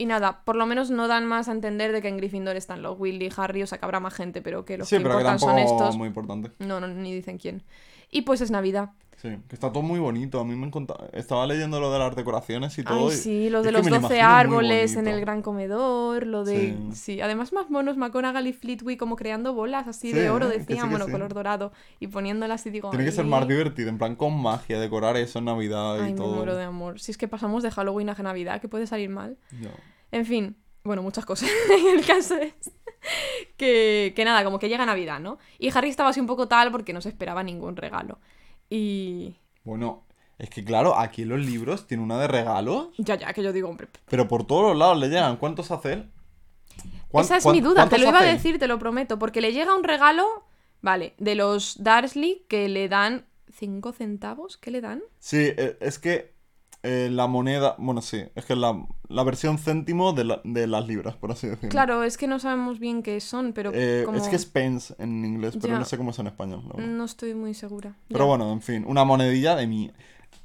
Y nada, por lo menos no dan más a entender de que en Gryffindor están los Willy, Harry, o sea, que habrá más gente, pero que los sí, que pero que importan tampoco son estos. muy importante. No, no, ni dicen quién. Y pues es Navidad. Sí, que está todo muy bonito. A mí me encanta. Estaba leyendo lo de las decoraciones y todo. Ay, sí, lo de los me lo 12 imagino muy árboles en el gran comedor, lo de... Sí. Sí, además más monos, McGonagall y Flitwick como creando bolas así Sí, de oro, ¿eh? Sí, decían, que bueno, sí. color dorado, y poniéndolas y digo... Tiene que ser "Ay, más divertido, en plan con magia, decorar eso en Navidad y Ay, me todo. muero de amor. Si es que pasamos de Halloween a Navidad, que puede salir mal. Ya. En fin, bueno, muchas cosas. el caso es que, que nada, como que llega Navidad, ¿no? Y Harry estaba así un poco tal porque no se esperaba ningún regalo. Y... Bueno, es que claro, aquí en los libros tiene una de regalos, Ya, ya, que yo digo, hombre... pero por todos los lados le llegan. ¿Cuántos hace él? ¿Cuán- Esa es mi duda, te lo iba a decir, te lo prometo, porque le llega un regalo, vale, de los Darsley que le dan 5 centavos, ¿qué le dan? Sí, eh, es que eh, la moneda, bueno, sí, es que la, la versión céntimo de, la- de las libras, por así decirlo. Claro, es que no sabemos bien qué son, pero Eh, como... Es que es pence en inglés, pero Ya. no sé cómo es en español. No estoy muy segura. Pero Ya. bueno, en fin, una monedilla de mi...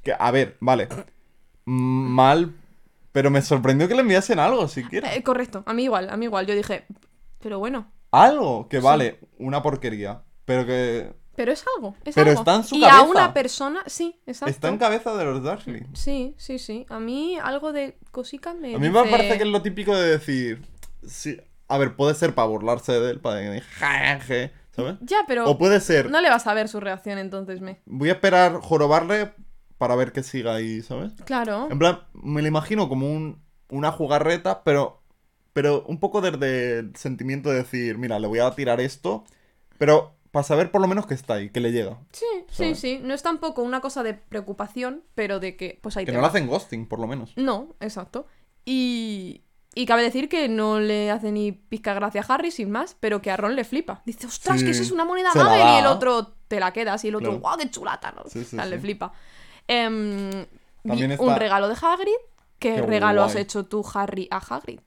Que, a ver, vale. Mal, pero me sorprendió que le enviasen algo siquiera. Eh, correcto, a mí igual, a mí igual. Yo dije, pero bueno, Algo que sí. vale, una porquería, pero que pero es algo, es Pero algo. está en su y a una persona, sí, exacto. está en cabeza de los Dursley. Sí, sí, sí. A mí algo de cosica me A mí me dice- parece que es lo típico de decir... Sí, a ver, puede ser para burlarse de él, para decir, jaje, ¿sabes? Ya, pero O puede ser, no le vas a ver su reacción entonces, me. voy a esperar jorobarle para ver que siga ahí, ¿sabes? Claro. En plan, me lo imagino como un, una jugarreta, pero, pero un poco desde el sentimiento de decir, mira, le voy a tirar esto, pero para saber por lo menos que está ahí, que le llega. Sí, sí, ¿sabes? sí. No es tampoco una cosa de preocupación, pero de que, pues ahí Que te no le va. hacen ghosting, por lo menos. No, exacto. Y, y cabe decir que no le hace ni pizca gracia a Harry, sin más, pero que a Ron le flipa. Dice, ostras, Sí, que esa es una moneda da. Y el otro te la quedas y el otro, Claro. guau, qué chulata, ¿no? Sí, sí, O sea, le flipa. Em, También un regalo de Hagrid. ¿Qué, Qué regalo has hecho tú, Harry, a Hagrid?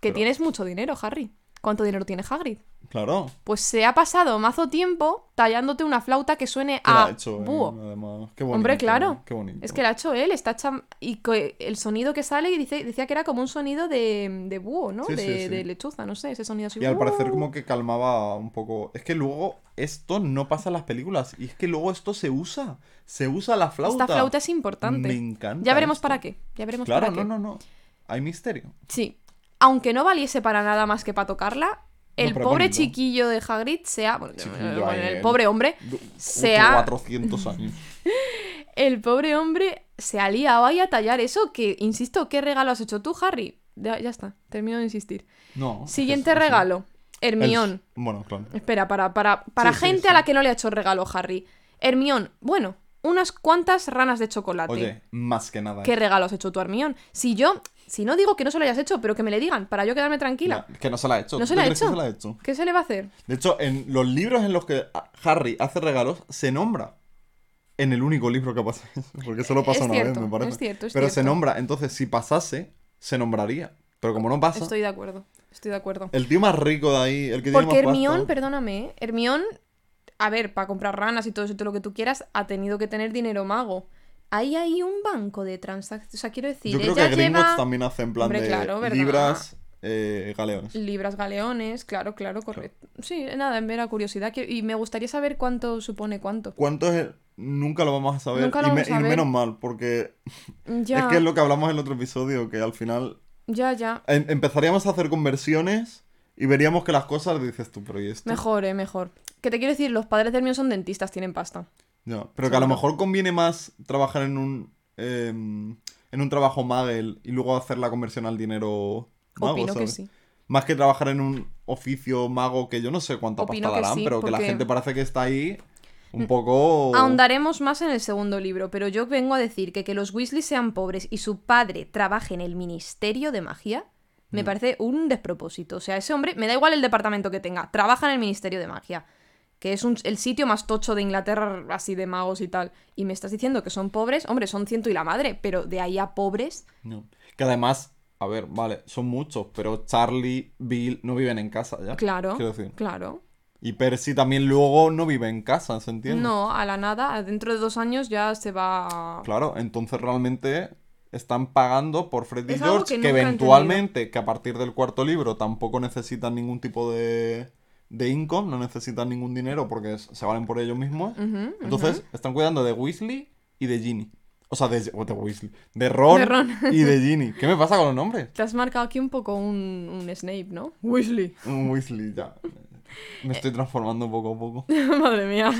Que Pero- tienes mucho dinero, Harry. ¿Cuánto dinero tiene Hagrid? Claro. Pues se ha pasado mazo tiempo tallándote una flauta que suene Que la a ha hecho, eh, búho. además. Qué bonito. Hombre, claro. Qué bonito. Es que la ha hecho él, está hecha... Y el sonido que sale, dice, decía que era como un sonido de, de búho, ¿no? Sí, de, sí, sí. de lechuza, no sé, ese sonido así. Y al parecer "Uh". como que calmaba un poco. Es que luego esto no pasa en las películas. Y es que luego esto se usa. Se usa la flauta. Esta flauta es importante. Me encanta. Ya veremos esto. para qué. Ya veremos Claro, para qué. no, no, no. Hay misterio. Sí. Aunque no valiese para nada más que para tocarla, el pobre chiquillo de Hagrid sea... bueno, el el- pobre hombre Du- se ha... 400 años. El pobre hombre se ha liado ahí a tallar eso que, insisto, ¿qué regalo has hecho tú, Harry? Ya, ya está, termino de insistir. No. Siguiente es regalo. Hermión. Bueno, claro. Espera, para, para, para Sí, sí, gente sí. a la que no le ha hecho regalo Harry. Hermión, bueno, unas cuantas ranas de chocolate. Oye, más que nada. ¿Qué regalo has hecho tú, Hermión? Si yo, si no digo que no se lo hayas hecho, pero que me le digan, para yo quedarme tranquila. Que no se la ha hecho. ¿No se ¿Tú la ha que hecho? se la ha hecho? ¿Qué se le va a hacer? De hecho, en los libros en los que Harry hace regalos, se nombra. En el único libro que pasa eso. Porque solo pasa Es una cierto, vez, me parece. es cierto, es Pero se nombra. Entonces, si pasase, se nombraría. Pero como no pasa, Estoy de acuerdo, estoy de acuerdo. el tío más rico de ahí, el que Porque tiene más Hermión, pasta- perdóname, ¿eh? Hermión, a ver, para comprar ranas y todo eso, todo lo que tú quieras, ha tenido que tener dinero mago. Ahí hay un banco de transacciones. O sea, quiero decir, Yo creo ella que Gringotts lleva también hace en plan Hombre, de libras, eh, galeones. libras galeones, claro, claro, correcto. Sí, nada, en mera curiosidad. que- Y me gustaría saber cuánto supone cuánto. ¿Cuánto es? el- Nunca lo vamos a saber. Nunca lo y, me- vamos a y ver. menos mal, porque Ya, es que es lo que hablamos en el otro episodio, que al final ya, ya. em- empezaríamos a hacer conversiones y veríamos que las cosas dices tú, pero ¿y esto? Mejor, eh, mejor. Que te quiero decir, los padres de Hermión son dentistas, tienen pasta. Ya, pero que a lo mejor conviene más trabajar en un em, en un trabajo Magel y luego hacer la conversión al dinero mago, Opino que sí. Más que trabajar en un oficio mago que yo no sé cuánta Opino pasta darán, sí, pero que la porque- gente parece que está ahí un poco... Ahondaremos más en el segundo libro, pero yo vengo a decir que que los Weasley sean pobres y su padre trabaje en el Ministerio de Magia Mm. me parece un despropósito. O sea, ese hombre, me da igual el departamento que tenga, trabaja en el Ministerio de Magia, que es un- el sitio más tocho de Inglaterra, así de magos y tal. Y me estás diciendo que son pobres, hombre, son ciento y la madre, pero de ahí a pobres, No. Que además, a ver, vale, son muchos, pero Charlie, Bill no viven en casa ya. claro, Quiero decir. claro. Y Percy también luego no vive en casa, ¿se entiende? No, a la nada, dentro de dos años ya se va... Claro, entonces realmente están pagando por Fred y Es algo George, que eventualmente, que a partir del cuarto libro tampoco necesitan ningún tipo de, de income, no necesitan ningún dinero porque se valen por ellos mismos. Entonces están cuidando de Weasley y de Ginny. O sea, de, de Weasley. De Ron, De Ron. y de Ginny. ¿Qué me pasa con los nombres? Te has marcado aquí un poco un, un Snape, ¿no? Weasley. Un Weasley, ya. Me estoy transformando poco a poco. Madre mía.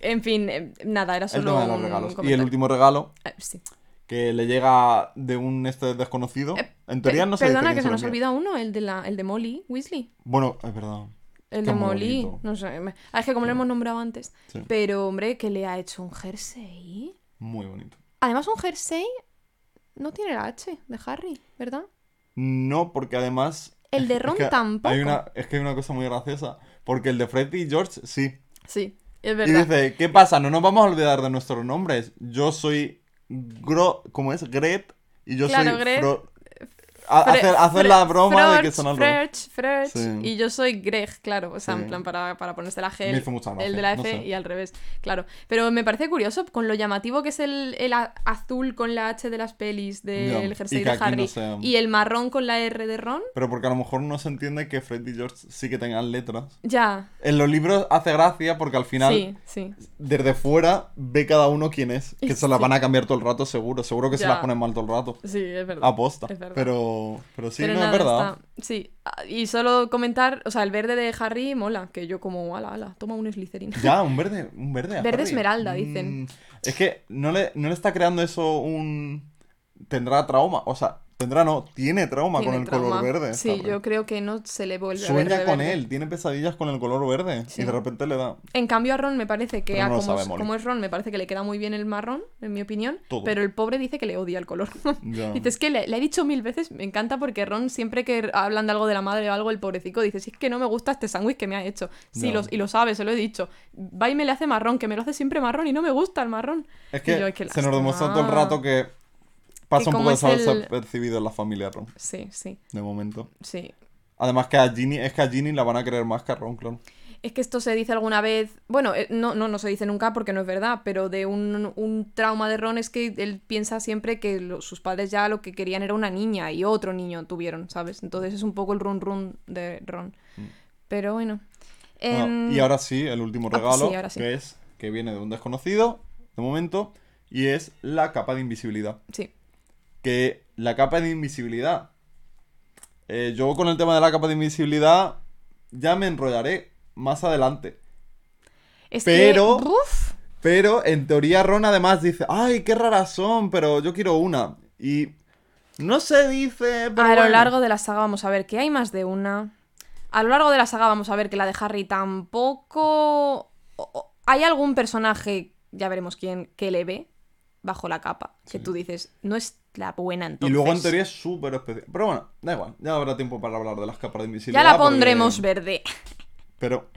en fin, eh, nada, era El solo tema de los un regalos. Y el último regalo, Eh, sí. Que le llega de un este desconocido. Eh, En teoría Pe- no se Perdona, que se nos olvida uno, el de, la, el de Molly Weasley. Bueno, es verdad. El de Molly. bonito. No sé. ah, Es que como lo hemos nombrado antes. Sí. Pero, hombre, que le ha hecho un jersey. Muy bonito. Además, un jersey no tiene la H de Harry, ¿verdad? No, porque además. El de es Ron que tampoco. Hay una, es que hay una cosa muy graciosa. Porque el de Fred y George, sí. Sí, es Y verdad. dice, ¿qué pasa? No nos vamos a olvidar de nuestros nombres. Yo soy Gro... ¿Cómo es? Gret. Y yo Claro, soy Gret. Fro- A- Fre- hacer hacer la broma de que son al revés. Frech, Sí. Y yo soy Greg, claro. O sea, Sí. en plan, para, para ponerse la G. El- El de la no F sé. y al revés, claro. Pero me parece curioso con lo llamativo que es el, el azul con la H de las pelis del Ya, jersey de no Harry sea- y el marrón con la R de Ron. Pero porque a lo mejor no se entiende que Fred y George sí que tengan letras. Ya. En los libros hace gracia porque al final, Sí, sí. desde fuera, ve cada uno quién es. Que se las van a cambiar todo el rato, seguro. Seguro que se las ponen mal todo el rato. Sí, es verdad. Aposta. Es verdad. Pero, pero sí, Pero no nada, es verdad. está- Sí. Ah, Y solo comentar, o sea, el verde de Harry mola, que yo como, ala, ala, toma un Slytherin. Ya, un verde, un verde. a Verde Harry. esmeralda, dicen. Mm, es que no le, no le está creando eso un. Tendrá trauma. O sea, tendrá no, tiene trauma Tiene con el trauma. color verde. Sí, Harry. yo creo que no se le vuelve a ver Sueña de con verde. él, tiene pesadillas con el color verde. Sí. Y de repente le da. En cambio a Ron me parece que a no como, sabe es, como es Ron me parece que le queda muy bien el marrón, en mi opinión, Todo. pero el pobre dice que le odia el color. Ya. Dice, es que le, le he dicho mil veces, me encanta porque Ron siempre que hablan de algo de la madre o algo, el pobrecito dice, si es que no me gusta este sándwich que me ha hecho. Sí, los, y lo sabe, se lo he dicho. Va y me le hace marrón, que me lo hace siempre marrón y no me gusta el marrón. Es que yo, "Ay, qué se nos demuestra todo el lástima". rato que pasa un poco es el- desapercibido en la familia Ron, Sí, sí, de momento. sí. Además que a Ginny, es que a Ginny la van a querer más que a Ron, claro. Es que esto se dice alguna vez, bueno, eh, no, no, no se dice nunca porque no es verdad, pero de un, un trauma de Ron es que él piensa siempre que lo- sus padres ya lo que querían era una niña y otro niño tuvieron, ¿sabes? Entonces es un poco el run run de Ron. Pero bueno. Ah, Em, y ahora sí, el último ah, regalo, sí, ahora sí. que es que viene de un desconocido, de momento, y es la capa de invisibilidad. Sí. Que la capa de invisibilidad. eh, yo con el tema de la capa de invisibilidad ya me enrollaré más adelante. Es Pero- que, Pero en teoría Ron además dice, ay, qué raras son, pero yo quiero una. Y no se dice... Pero a lo largo de la saga vamos a ver que hay más de una. A lo largo de la saga vamos a ver que la de Harry tampoco... o- o- Hay algún personaje, ya veremos quién, que le ve bajo la capa. Que tú dices, no es la buena Y entonces. luego en teoría es súper especial. Pero bueno, da igual, ya habrá tiempo para hablar de las capas de invisibilidad. Ya la porque- pondremos verde. Pero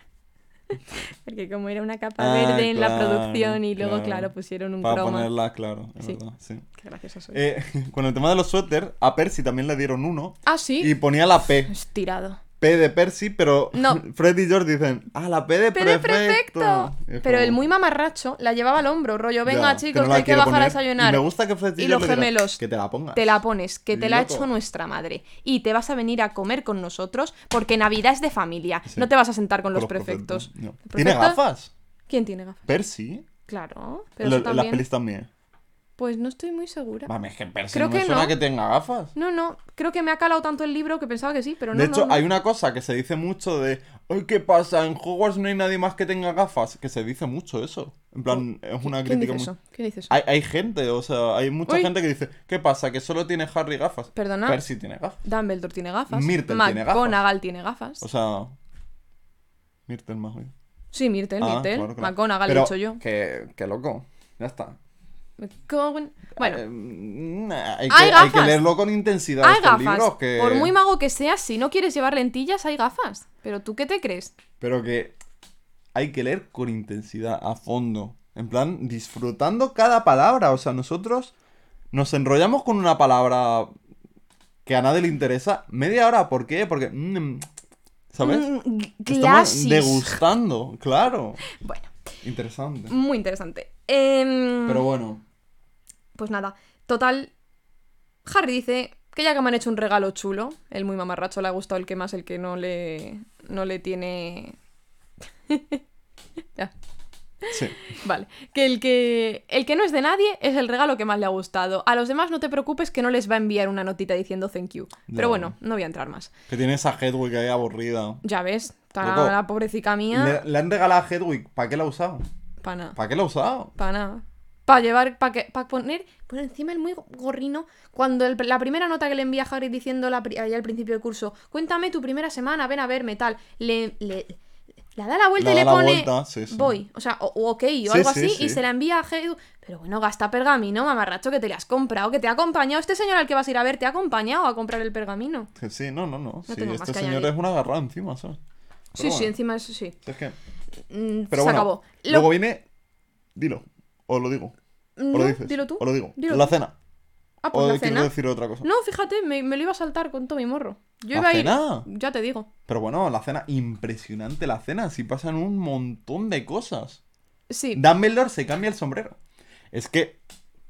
Porque como era una capa Ah, verde en la producción y luego, claro. claro, pusieron un para croma. ponerla claro, es Sí. verdad, sí. Qué gracioso soy. Eh, con el tema de los suéter, a Percy también le dieron uno. ah, sí. Y ponía la P. Estirado. P de Percy, pero No. Fred y George dicen, ah, la P de prefecto. perfecto. Y es Pero como, el muy mamarracho la llevaba al hombro, rollo, venga ya, chicos, que hay que bajar a poner. desayunar. Y me gusta que Fred y, Y los gemelos, que te la pongas. Te la pones, que te la ha hecho nuestra madre. Y te vas a venir a comer con nosotros porque Navidad es de familia. Sí. No te vas a sentar con, Con los prefectos. No. ¿El ¿Tiene prefecto? gafas? ¿Quién tiene gafas? Percy. Claro, pero Lo- eso las pelis también. Pues no estoy muy segura. Mami, es que Percy Creo no me que suena no. que tenga gafas. No, no, creo que me ha calado tanto el libro que pensaba que sí, pero no. de hecho, no. hay una cosa que se dice mucho de, ay, ¿qué pasa? En Hogwarts no hay nadie más que tenga gafas. Que se dice mucho eso. En plan, es una ¿Quién crítica dice muy... eso? ¿Quién dice eso? Hay, hay gente, o sea, hay mucha Uy. gente que dice, ¿qué pasa? Que solo tiene Harry gafas. Perdona. Percy tiene gafas. Dumbledore tiene gafas. Myrtle tiene gafas. McGonagall tiene gafas. O sea, Myrtle más bien. Sí, Myrtle, Ah, Myrtle. claro, claro. McGonagall Pero he dicho yo. Que, que loco. Ya está. McGonagall- Bueno, Eh, nah, hay, que, Hay hay que gafas. leerlo con intensidad hay estos gafas. libros. Que... Por muy mago que seas, si no quieres llevar lentillas, hay gafas. Pero tú qué te crees? Pero que hay que leer con intensidad, a fondo. En plan, disfrutando cada palabra. O sea, nosotros nos enrollamos con una palabra que a nadie le interesa media hora. ¿Por qué? Porque... mm, ¿Sabes? Mm, Estamos degustando, claro. Bueno, Interesante. muy interesante. Em, Pero bueno, Pues nada, total. Harry dice que ya que me han hecho un regalo chulo, el muy mamarracho le ha gustado el que más, el que no le, no le tiene... ya, sí. vale. Que el, que el que no es de nadie es el regalo que más le ha gustado. A los demás no te preocupes que no les va a enviar una notita diciendo thank you. Ya. Pero bueno, no voy a entrar más. Que tiene esa Hedwig ahí aburrida. Ya ves, Loco, la pobrecita mía. Le, le han regalado a Hedwig. ¿Para qué la ha usado? Para nada. ¿Para qué la ha usado? Para nada. Para llevar, para que, para poner, poner encima el muy gorrino. Cuando el- la primera nota que le envía Harry diciendo la, ahí al principio del curso, cuéntame tu primera semana, ven a verme, tal. Le, le, le da la vuelta Le y le pone vuelta, sí, sí. voy. O sea, o, ok, o Sí, algo sí, así, sí. y se la envía a Harry. Pero bueno, gasta pergamino, mamarracho, que te le has comprado, que te ha acompañado. Este señor al que vas a ir a ver te ha acompañado a comprar el pergamino. Sí, no, no, no. tengo este señor añadir. es una agarrada encima, ¿sabes? Sí, Pero sí, bueno, encima eso sí. Es que... Mm, Pero se bueno, acabó. Lo- luego viene... Dilo. O lo digo. O No, lo dices. dilo tú. O lo digo. Dilo la tú. cena. Ah, pues o la quiero cena. decir otra cosa. No, fíjate, me, me lo iba a saltar con todo mi morro. Yo ¿La iba a ir. cena? Ya te digo. Pero bueno, la cena, impresionante la cena. Si pasan un montón de cosas. Sí. Dumbledore se cambia el sombrero. Es que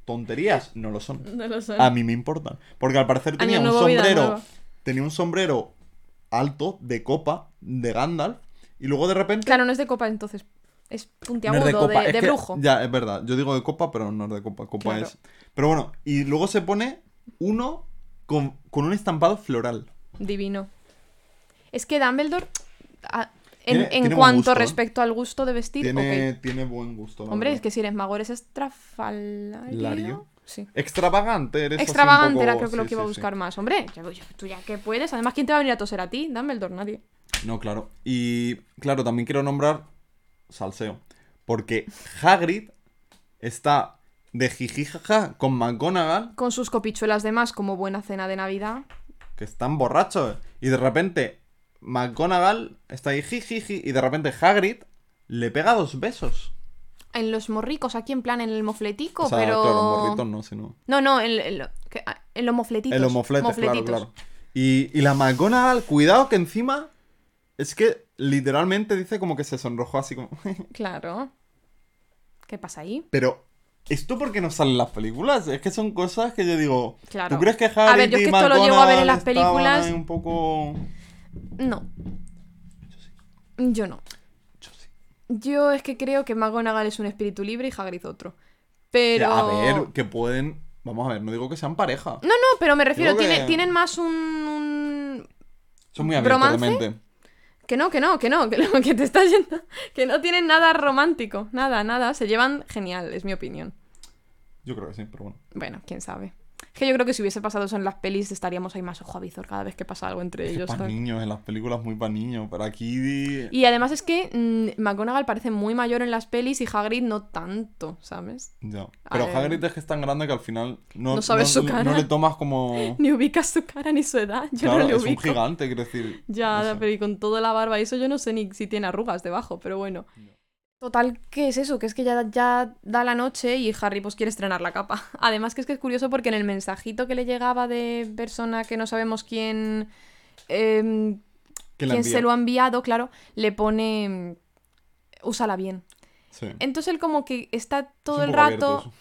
tonterías no lo son. No lo sé. A mí me importan. Porque al parecer tenía Año un sombrero. Tenía un sombrero alto de copa de Gandalf. Y luego de repente. Claro, no es de copa entonces. Es no puntiagudo, es de, de copa. es de que- brujo. Ya, es verdad. Yo digo de copa, pero no es de copa. Copa Claro. es. Pero bueno, y luego se pone uno con, con un estampado floral. Divino. Es que Dumbledore. a- en, Tiene- en tiene cuanto gusto, ¿eh? respecto al gusto de vestir, Tiene, tiene buen gusto. la Hombre, verdad. es que si eres mago eres estrafalario. Lario. Sí. Extravagante, eres Extravagante poco- era creo que lo que iba a sí, buscar más. Hombre, tú ya que puedes. Además, ¿quién te va a venir a toser a ti? Dumbledore, nadie. No, claro. Y claro, también quiero nombrar Salseo. Porque Hagrid está de jijijaja con McGonagall, Con sus copichuelas de más como buena cena de Navidad. que están borrachos. Y de repente McGonagall está ahí jijiji. Y de repente Hagrid le pega dos besos. En los morricos, aquí en plan en el mofletico, o sea, pero. claro, morritos no, sino... No, no, en, en ah, en los mofletitos. El homoflete, claro, claro. Y, y la McGonagall, cuidado que encima es que literalmente dice como que se sonrojó así como... Claro. ¿Qué pasa ahí? Pero, ¿esto por qué no sale en las películas? Es que son cosas que yo digo... Claro. ¿Tú crees que Harry A ver, yo es y que esto lo llego a ver en las películas. un poco... No. Yo no. Yo sí. Yo es que creo que McGonagall es un espíritu libre y Hagrid otro. Pero... A ver, que pueden... Vamos a ver, no digo que sean pareja. No, no, pero me refiero, que- tienen más un, un- Son muy abiertos de mente. Que no, que no, que no, que, lo que te está yendo. Que no tienen nada romántico. Nada, nada. Se llevan genial, es mi opinión. Yo creo que sí, pero bueno. Bueno, quién sabe. Es que yo creo que si hubiese pasado eso en las pelis estaríamos ahí más ojo a visor cada vez que pasa algo entre Es ellos. para niños, en las películas muy para niños, pero aquí... Y además es que mm, McGonagall parece muy mayor en las pelis y Hagrid no tanto, ¿sabes? Ya. Pero. Hagrid es que es tan grande que al final no, No sabes su cara. no le tomas como... Ni ubicas su cara ni su edad. Yo Claro, no le es un gigante, quiero decir. Ya, no sé. pero y con toda la barba y eso yo no sé ni si tiene arrugas debajo, pero bueno. Total, ¿qué es eso? Que es que ya, ya da la noche y Harry pues quiere estrenar la capa. Además que es que es curioso porque en el mensajito que le llegaba de persona que no sabemos quién... em, se lo ha enviado, claro, le pone... mm, Úsala bien. Sí. Entonces él como que está todo Es el abierto rato...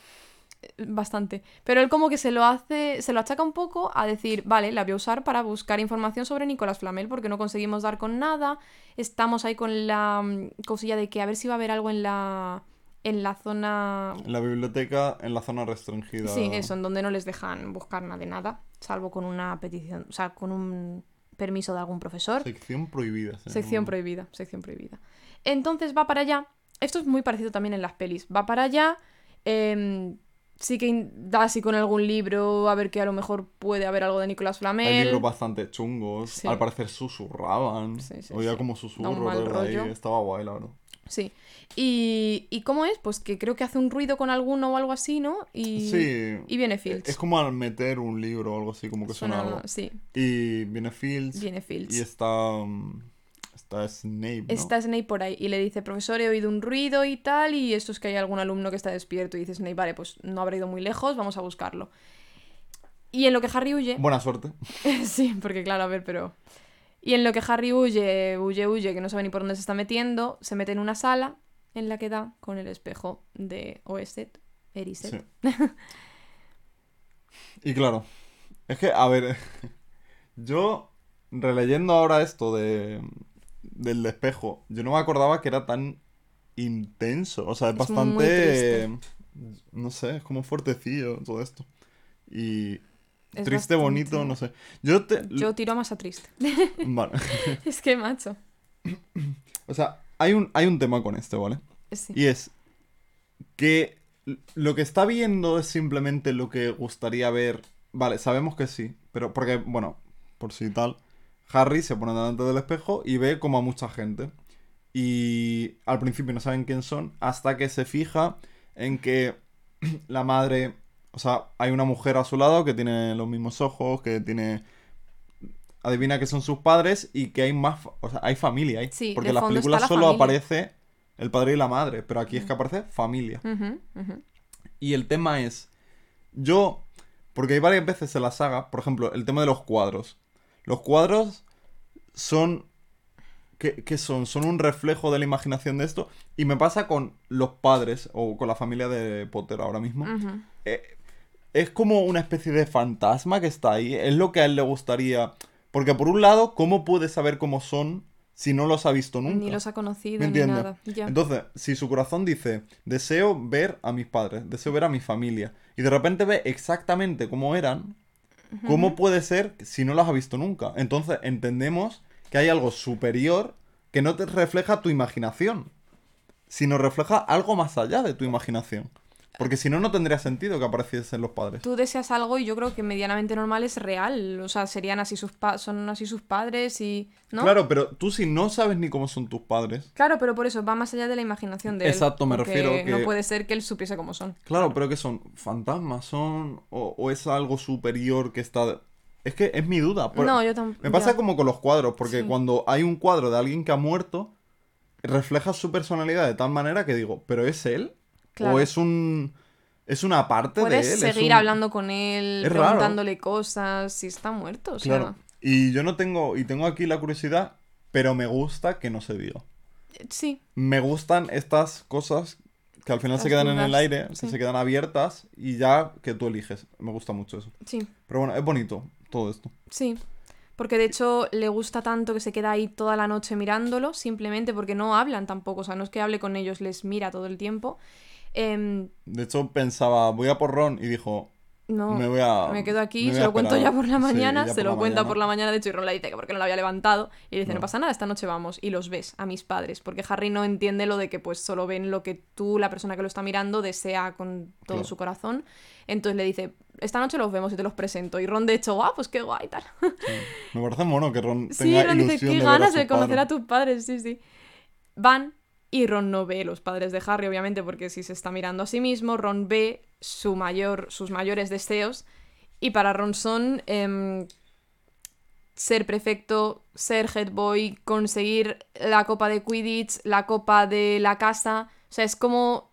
Bastante. Pero él como que se lo hace, se lo achaca un poco a decir, vale, la voy a usar para buscar información sobre Nicolás Flamel porque no conseguimos dar con nada. Estamos ahí con la mm, cosilla de que a ver si va a haber algo en la en la zona. En la biblioteca, en la zona restringida. Sí, eso, en donde no les dejan buscar nada de nada, salvo con una petición, o sea, con un permiso de algún profesor. Sección prohibida. se Sección prohibida, sección prohibida. Entonces va para allá. Esto es muy parecido también en las pelis. Va para allá. em, sí que da así con algún libro. A ver que a lo mejor puede haber algo de Nicolás Hay Flamel. libros bastante chungos. Sí. Al parecer susurraban. Sí, sí, Oía como desde ahí. Estaba guay, la verdad. Sí. Y, ¿Y cómo es? Pues que creo que hace un ruido con alguno o algo así, ¿no? Y, Sí. y viene Fields. Es como al meter un libro o algo así, como que suena, Suena- algo. Sí, Y viene Fields. viene Fields. Y está. mm, Está Snape. ¿no? Está Snape por ahí y le dice, profesor, he oído un ruido y tal, y esto es que hay algún alumno que está despierto. Y dice Snape, vale, pues no habrá ido muy lejos, vamos a buscarlo. Y en lo que Harry huye... Buena suerte. sí, porque claro, a ver, pero... Y en lo que Harry huye, huye, huye, que no sabe ni por dónde se está metiendo, se mete en una sala en la que da con el espejo de Oeset, Eriset. Sí. Y claro, es que, a ver, yo releyendo ahora esto de del espejo, yo no me acordaba que era tan intenso. O sea, es, bastante, no sé, es como fuertecillo todo esto. Y Es triste, bastante- bonito, no sé. Yo te... Yo tiro a más a triste. Vale. es que, macho. O sea, hay un, hay un tema con esto, ¿vale? Sí. Y es que lo que está viendo es simplemente lo que gustaría ver. Vale, sabemos que sí, pero porque, bueno, por si tal, Harry se pone delante del espejo y ve como a mucha gente. Y al principio no saben quién son, hasta que se fija en que la madre, o sea, hay una mujer a su lado que tiene los mismos ojos, que tiene... Adivina que son sus padres y que hay más, o sea, hay familia ahí. Sí, porque en las películas la solo familia. aparece el padre y la madre, pero aquí es que aparece familia. Y el tema es, yo, porque hay varias veces en la saga, por ejemplo, el tema de los cuadros. Los cuadros son... ¿Qué, qué son? Son un reflejo de la imaginación de esto. Y me pasa con los padres o con la familia de Potter ahora mismo. Eh, es como una especie de fantasma que está ahí. Es lo que a él le gustaría. Porque por un lado, ¿cómo puede saber cómo son si no los ha visto nunca? Ni los ha conocido ¿Me ni nada. Ya. Entonces, si su corazón dice, deseo ver a mis padres, deseo ver a mi familia, y de repente ve exactamente cómo eran, ¿cómo puede ser si no los ha visto nunca? Entonces, entendemos que hay algo superior que no te refleja tu imaginación, sino refleja algo más allá de tu imaginación. Porque si no, no tendría sentido que apareciesen los padres. Tú deseas algo y yo creo que medianamente normal es real. O sea, serían así sus pa- son así sus padres y. ¿No? Claro, pero tú si no sabes ni cómo son tus padres, Claro, pero por eso va más allá de la imaginación de él. Exacto, me refiero que- No puede ser que él supiese cómo son. Claro, pero que son fantasmas, son. O, o es algo superior que está. Es que es mi duda. por- no, yo tampoco. Me pasa como con los cuadros, porque Sí. cuando hay un cuadro de alguien que ha muerto, refleja su personalidad de tal manera que digo, ¿pero es él? Claro. ¿O es un. es una parte de él? Puedes es seguir un- hablando con él, Es raro. preguntándole cosas, si está muerto. O sea, Claro. Y yo no tengo, y tengo aquí la curiosidad, pero me gusta que no se diga. Sí, Me gustan estas cosas que al final se quedan en el aire, que se quedan abiertas y ya que tú eliges. Me gusta mucho eso. sí, Pero bueno, es bonito todo esto. sí. Porque de hecho le gusta tanto que se queda ahí toda la noche mirándolo, simplemente porque no hablan tampoco. O sea, no es que hable con ellos, les mira todo el tiempo. Em, De hecho, pensaba, voy a por Ron y dijo, no, me voy a. me quedo aquí, me se lo cuento esperar". ya por la Sí, mañana, se lo cuenta mañana. por la mañana, de hecho, y Ron le dice que porque no lo había levantado, y le dice, no. No. pasa nada, esta noche vamos, y los ves a mis padres, porque Harry no entiende lo de que pues solo ven lo que tú, la persona que lo está mirando, desea con todo Claro. su corazón, entonces le dice, esta noche los vemos y te los presento, y Ron de hecho, guau, pues qué guay, tal. Me parece mono que Ron Sí, tenga Ron dice, qué ganas de conocer padres". a tus padres, sí, sí. Van y Ron no ve los padres de Harry, obviamente, porque si se está mirando a sí mismo, Ron ve su mayor, sus mayores deseos y para Ron son em, ser prefecto, ser head boy, conseguir la copa de Quidditch, la copa de la casa. O sea, es como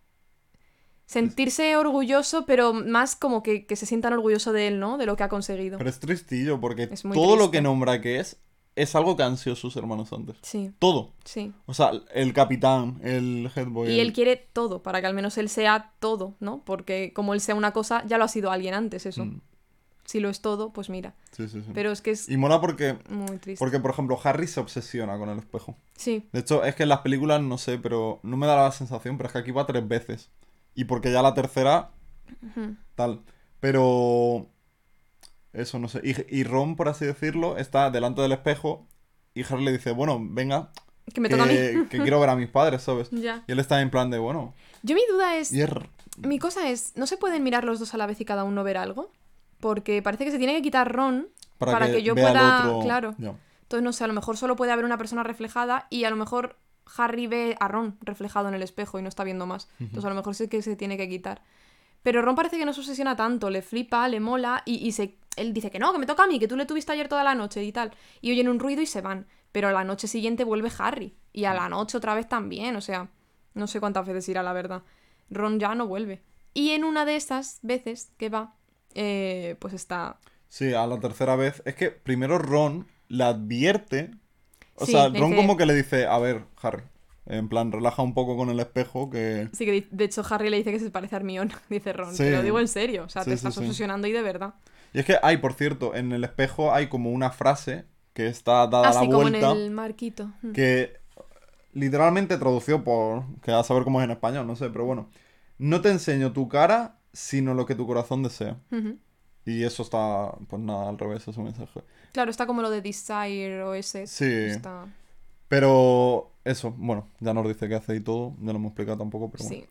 sentirse orgulloso, pero más como que, que se sientan orgullosos de él, ¿no? De lo que ha conseguido. Pero es tristillo porque Es todo lo que nombra que es, es algo que han sido sus hermanos antes. Sí, Todo. sí. O sea, el capitán, el headboy. Y el- él quiere todo, para que al menos él sea todo, ¿no? Porque como él sea una cosa, ya lo ha sido alguien antes, eso. Mm, Si lo es todo, pues mira. Sí, sí, sí. Pero es que es Y mola porque, muy triste. porque, por ejemplo, Harry se obsesiona con el espejo. Sí, De hecho, es que en las películas, no sé, pero no me da la sensación, pero es que aquí va tres veces. Y porque ya la tercera, tal. Pero... Eso, no sé. Y, y Ron, por así decirlo, está delante del espejo y Harry le dice, bueno, venga, que me que, toca a mí. que quiero ver a mis padres, ¿sabes? ya. Y él está en plan de, bueno, Yo mi duda es, mi cosa es, ¿no se pueden mirar los dos a la vez y cada uno ver algo? Porque parece que se tiene que quitar Ron para, que, yo pueda, otro- claro. Entonces no sé, a lo mejor solo puede haber una persona reflejada y a lo mejor Harry ve a Ron reflejado en el espejo y no está viendo más. Entonces a lo mejor sí que se tiene que quitar. Pero Ron parece que no se obsesiona tanto, le flipa, le mola y, y se, él dice que no, que me toca a mí, que tú le tuviste ayer toda la noche y tal. Y oyen un ruido y se van. Pero a la noche siguiente vuelve Harry. Y a la noche otra vez también, o sea, no sé cuántas veces irá, la verdad. Ron ya no vuelve. Y en una de esas veces que va, eh, pues está... Sí, a la tercera vez. Es que primero Ron le advierte. O Sí, sea, Ron como que le dice, a ver, Harry. En plan, relaja un poco con el espejo que... Sí, que de hecho Harry le dice que se parece a Hermione, dice Ron. Sí. Te lo digo en serio, o sea, Sí, te estás obsesionando y de verdad. Y es que hay, por cierto, en el espejo hay como una frase que está dada a Así la como en vuelta. el marquito. Mm. Que literalmente tradució por... Que a saber cómo es en español, no sé, pero bueno. No te enseño tu cara, sino lo que tu corazón desea. Y eso está, pues nada, al revés, ese mensaje. Claro, está como lo de Desire o ese. Sí. Está... Pero eso, bueno, ya nos dice qué hace y todo, ya lo hemos explicado tampoco, pero bueno.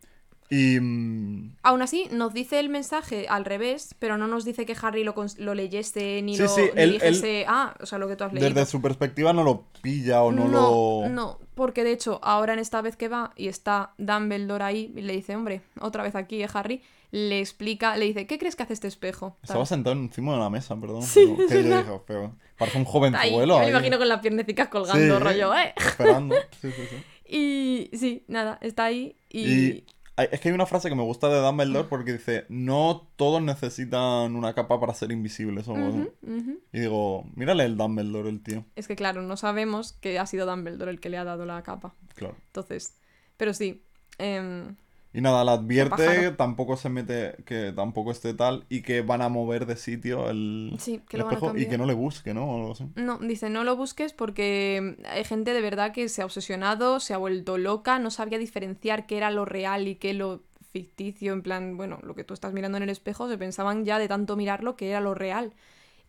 Y... mm, Aún así, nos dice el mensaje al revés, pero no nos dice que Harry lo, lo leyese ni Sí, lo sí, ni él- dijese, ah, o sea, lo que tú has leído. desde su perspectiva no lo pilla o no, no, lo... no, porque de hecho, ahora en esta vez que va y está Dumbledore ahí, y le dice, hombre, otra vez aquí, ¿eh, Harry? Le explica, le dice, ¿qué crees que hace este espejo? Tal. Estaba sentado encima de la mesa, perdón. Sí, pero que yo dije, pero parece un Ahí, jovenzuelo yo me ahí. imagino con las piernecitas colgando, Sí, rollo, ¿eh? Esperando. Sí, sí, sí. Y sí, nada, está ahí y... Y es que hay una frase que me gusta de Dumbledore porque dice, no todos necesitan una capa para ser invisibles o algo así". Ujú, ujú. Y digo, mírale el Dumbledore, el tío. Es que claro, no sabemos que ha sido Dumbledore el que le ha dado la capa. Claro. Entonces, pero sí. em, Y nada, la advierte, tampoco se mete, que tampoco esté tal, y que van a mover de sitio el, Sí, que el lo van a espejo y que no le busque, ¿no? O algo así. no, dice, no lo busques porque hay gente de verdad que se ha obsesionado, se ha vuelto loca, no sabía diferenciar qué era lo real y qué lo ficticio, en plan, bueno, lo que tú estás mirando en el espejo, se pensaban ya de tanto mirarlo que era lo real.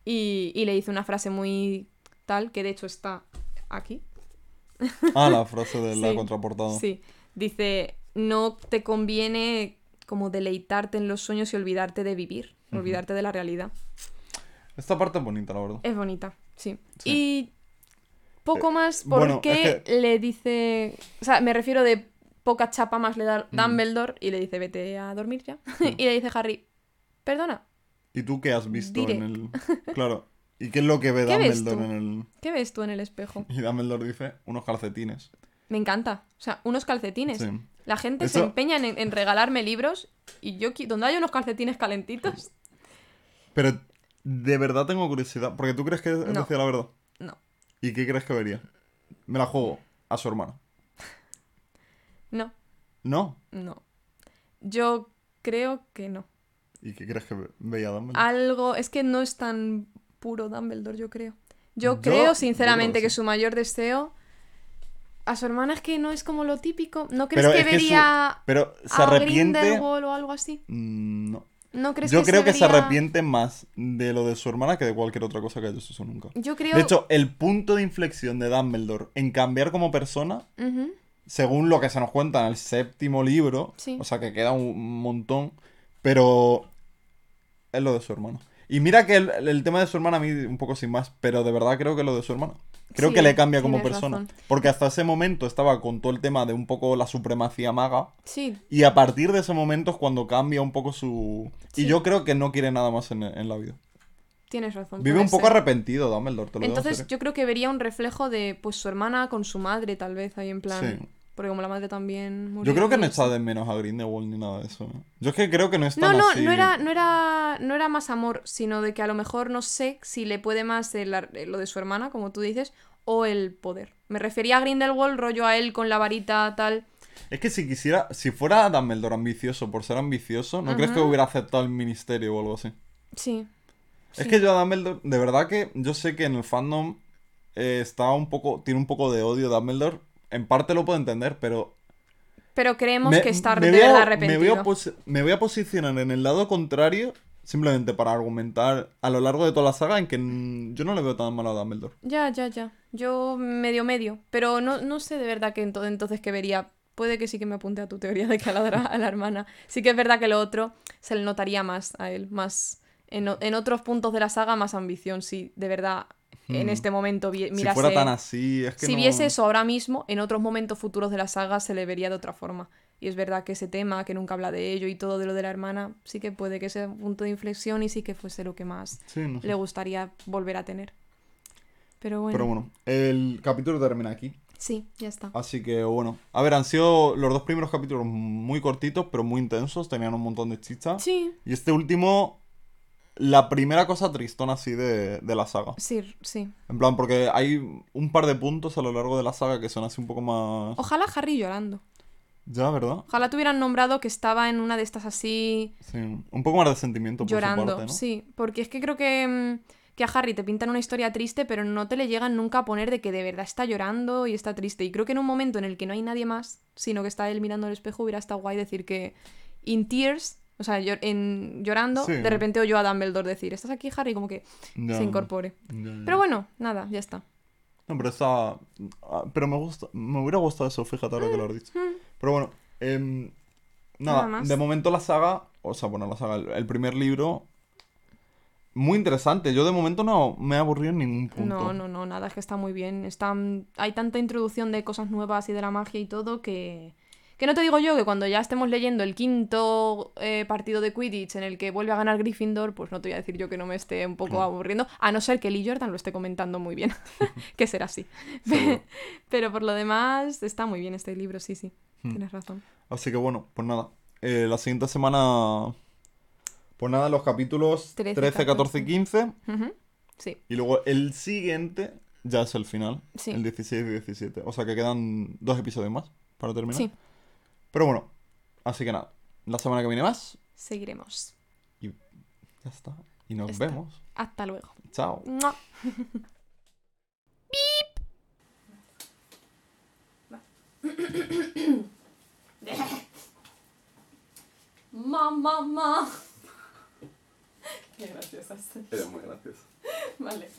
Y, y le dice una frase muy tal, que de hecho está aquí, Ah, la frase de la Sí, contraportada. Sí, dice, no te conviene como deleitarte en los sueños y olvidarte de vivir, olvidarte de la realidad. Esta parte es bonita, la verdad. Es bonita, sí. Sí. Y poco Eh, más bueno, porque es le dice, o sea, me refiero de poca chapa más le da Mm. Dumbledore y le dice, vete a dormir ya. y le dice Harry, perdona, ¿Y tú qué has visto Diré. en el...? Claro. ¿Y qué es lo que ve ¿Qué ves Dumbledore en el...? ¿qué ves tú en el espejo? Y Dumbledore dice, unos calcetines. Me encanta. O sea, unos calcetines. Sí. La gente se empeña en, en regalarme libros y yo, donde hay unos calcetines calentitos, Pero de verdad tengo curiosidad. Porque tú crees que No. decía la verdad. No. ¿Y qué crees que vería? Me la juego a su hermana. No, ¿No? no. Yo creo que no. ¿Y qué crees que ve- veía Dumbledore? Algo. Es que no es tan puro Dumbledore, yo creo. Yo, Yo- creo, yo sinceramente, creo que su mayor deseo. A su hermana es que no es como lo típico. ¿No crees Pero que es que su- vería Pero se a arrepiente. Grindelwald o algo así? Mm, No. ¿No crees Yo que creo se que se vería- arrepiente más de lo de su hermana que de cualquier otra cosa que haya hecho nunca. Yo creo. De hecho, el punto de inflexión de Dumbledore en cambiar como persona, según lo que se nos cuenta en el séptimo libro, Sí. o sea que queda un montón, pero es lo de su hermano. Y mira que el, el tema de su hermana a mí un poco sin más, pero de verdad creo que lo de su hermana. Creo Sí, que le cambia como persona. razón. Porque hasta ese momento estaba con todo el tema de un poco la supremacía maga. Sí, Y a partir de ese momento es cuando cambia un poco su... Y yo creo que no quiere nada más en, en la vida. tienes razón. Vive un poco ser. arrepentido Dumbledore, te lo Entonces yo creo que vería un reflejo de pues su hermana con su madre, tal vez, ahí en plan. Sí. Porque como la madre también murió. Yo creo que no eso. de menos a Grindelwald ni nada de eso. ¿eh? Yo es que creo que no es No, no, así. no era, no era, no era más amor, sino de que a lo mejor no sé si le puede más el ar- lo de su hermana, como tú dices, o el poder. Me refería a Grindelwald, rollo a él con la varita tal. Es que si quisiera, si fuera Dumbledore ambicioso por ser ambicioso, ¿no crees que hubiera aceptado el ministerio o algo así? Sí. Es Sí. que yo a Dumbledore, de verdad que yo sé que en el fandom eh, está un poco, tiene un poco de odio Dumbledore. En parte lo puedo entender, pero Pero creemos me, que está de me arrepentido. voy, a posi- me voy a posicionar en el lado contrario, simplemente para argumentar a lo largo de toda la saga en que yo no le veo tan malo a Dumbledore. Ya, ya, ya. Yo medio medio. Pero no, no sé de verdad que ento- entonces que vería. Puede que sí que me apunte a tu teoría de que a la, a la hermana. Sí que es verdad que lo otro se le notaría más a él. Más. En, en otros puntos de la saga, más ambición. Si de verdad en Hmm. este momento vi- si mirase. fuera tan así, es que si no- viese eso ahora mismo, en otros momentos futuros de la saga se le vería de otra forma. Y es verdad que ese tema, que nunca habla de ello y todo de lo de la hermana, sí que puede que sea un punto de inflexión y sí que fuese lo que más Sí, no sé. le gustaría volver a tener. Pero bueno. Pero bueno, el capítulo termina aquí. Sí, ya está. Así que bueno. A ver, han sido los dos primeros capítulos muy cortitos, pero muy intensos. Tenían un montón de chicha. Sí, Y este último, la primera cosa tristona así de, de la saga. sí, sí. En plan, porque hay un par de puntos a lo largo de la saga que son así un poco más... Ojalá Harry llorando. Ya, ¿verdad? Ojalá te hubieran nombrado que estaba en una de estas así Sí. Un poco más de sentimiento por su llorando. parte, ¿no? Sí, porque es que creo que, mm, que a Harry te pintan una historia triste, pero no te le llegan nunca a poner de que de verdad está llorando y está triste. Y creo que en un momento en el que no hay nadie más, sino que está él mirando al espejo, hubiera estado guay decir que in tears, o sea, llor- en, llorando, Sí. de repente oyó a Dumbledore decir, ¿estás aquí, Harry? Como que Ya. se incorpore. Ya, ya. Pero bueno, nada, ya está. No, pero está... ah, Pero me gusta... Me hubiera gustado eso, fíjate ahora que lo has dicho. Pero bueno, em, nada, Nada de momento la saga, o sea, bueno, la saga, el, el primer libro, muy interesante. Yo de momento no me he aburrido en ningún punto. No, no, no, nada, es que está muy bien. Está, hay tanta introducción de cosas nuevas y de la magia y todo que... Que no te digo yo que cuando ya estemos leyendo el quinto eh, partido de Quidditch en el que vuelve a ganar Gryffindor, pues no te voy a decir yo que no me esté un poco aburriendo, a no ser que Lee Jordan lo esté comentando muy bien, que será así. Pero por lo demás, está muy bien este libro, sí, sí, Hmm. tienes razón. Así que bueno, pues nada. eh, la siguiente semana. Pues nada, los capítulos 13, 13, 14 y 15. Ujú, Sí, Y luego el siguiente ya es el final. Sí. El 16 y 17. O sea que quedan dos episodios más para terminar. sí, Pero bueno, así que nada. La semana que viene más. seguiremos. Y ya está. Y nos está. vemos. Hasta luego. Chao. ¡Mua! Mamá, mamá. Qué graciosa. Eres muy gracioso. Vale.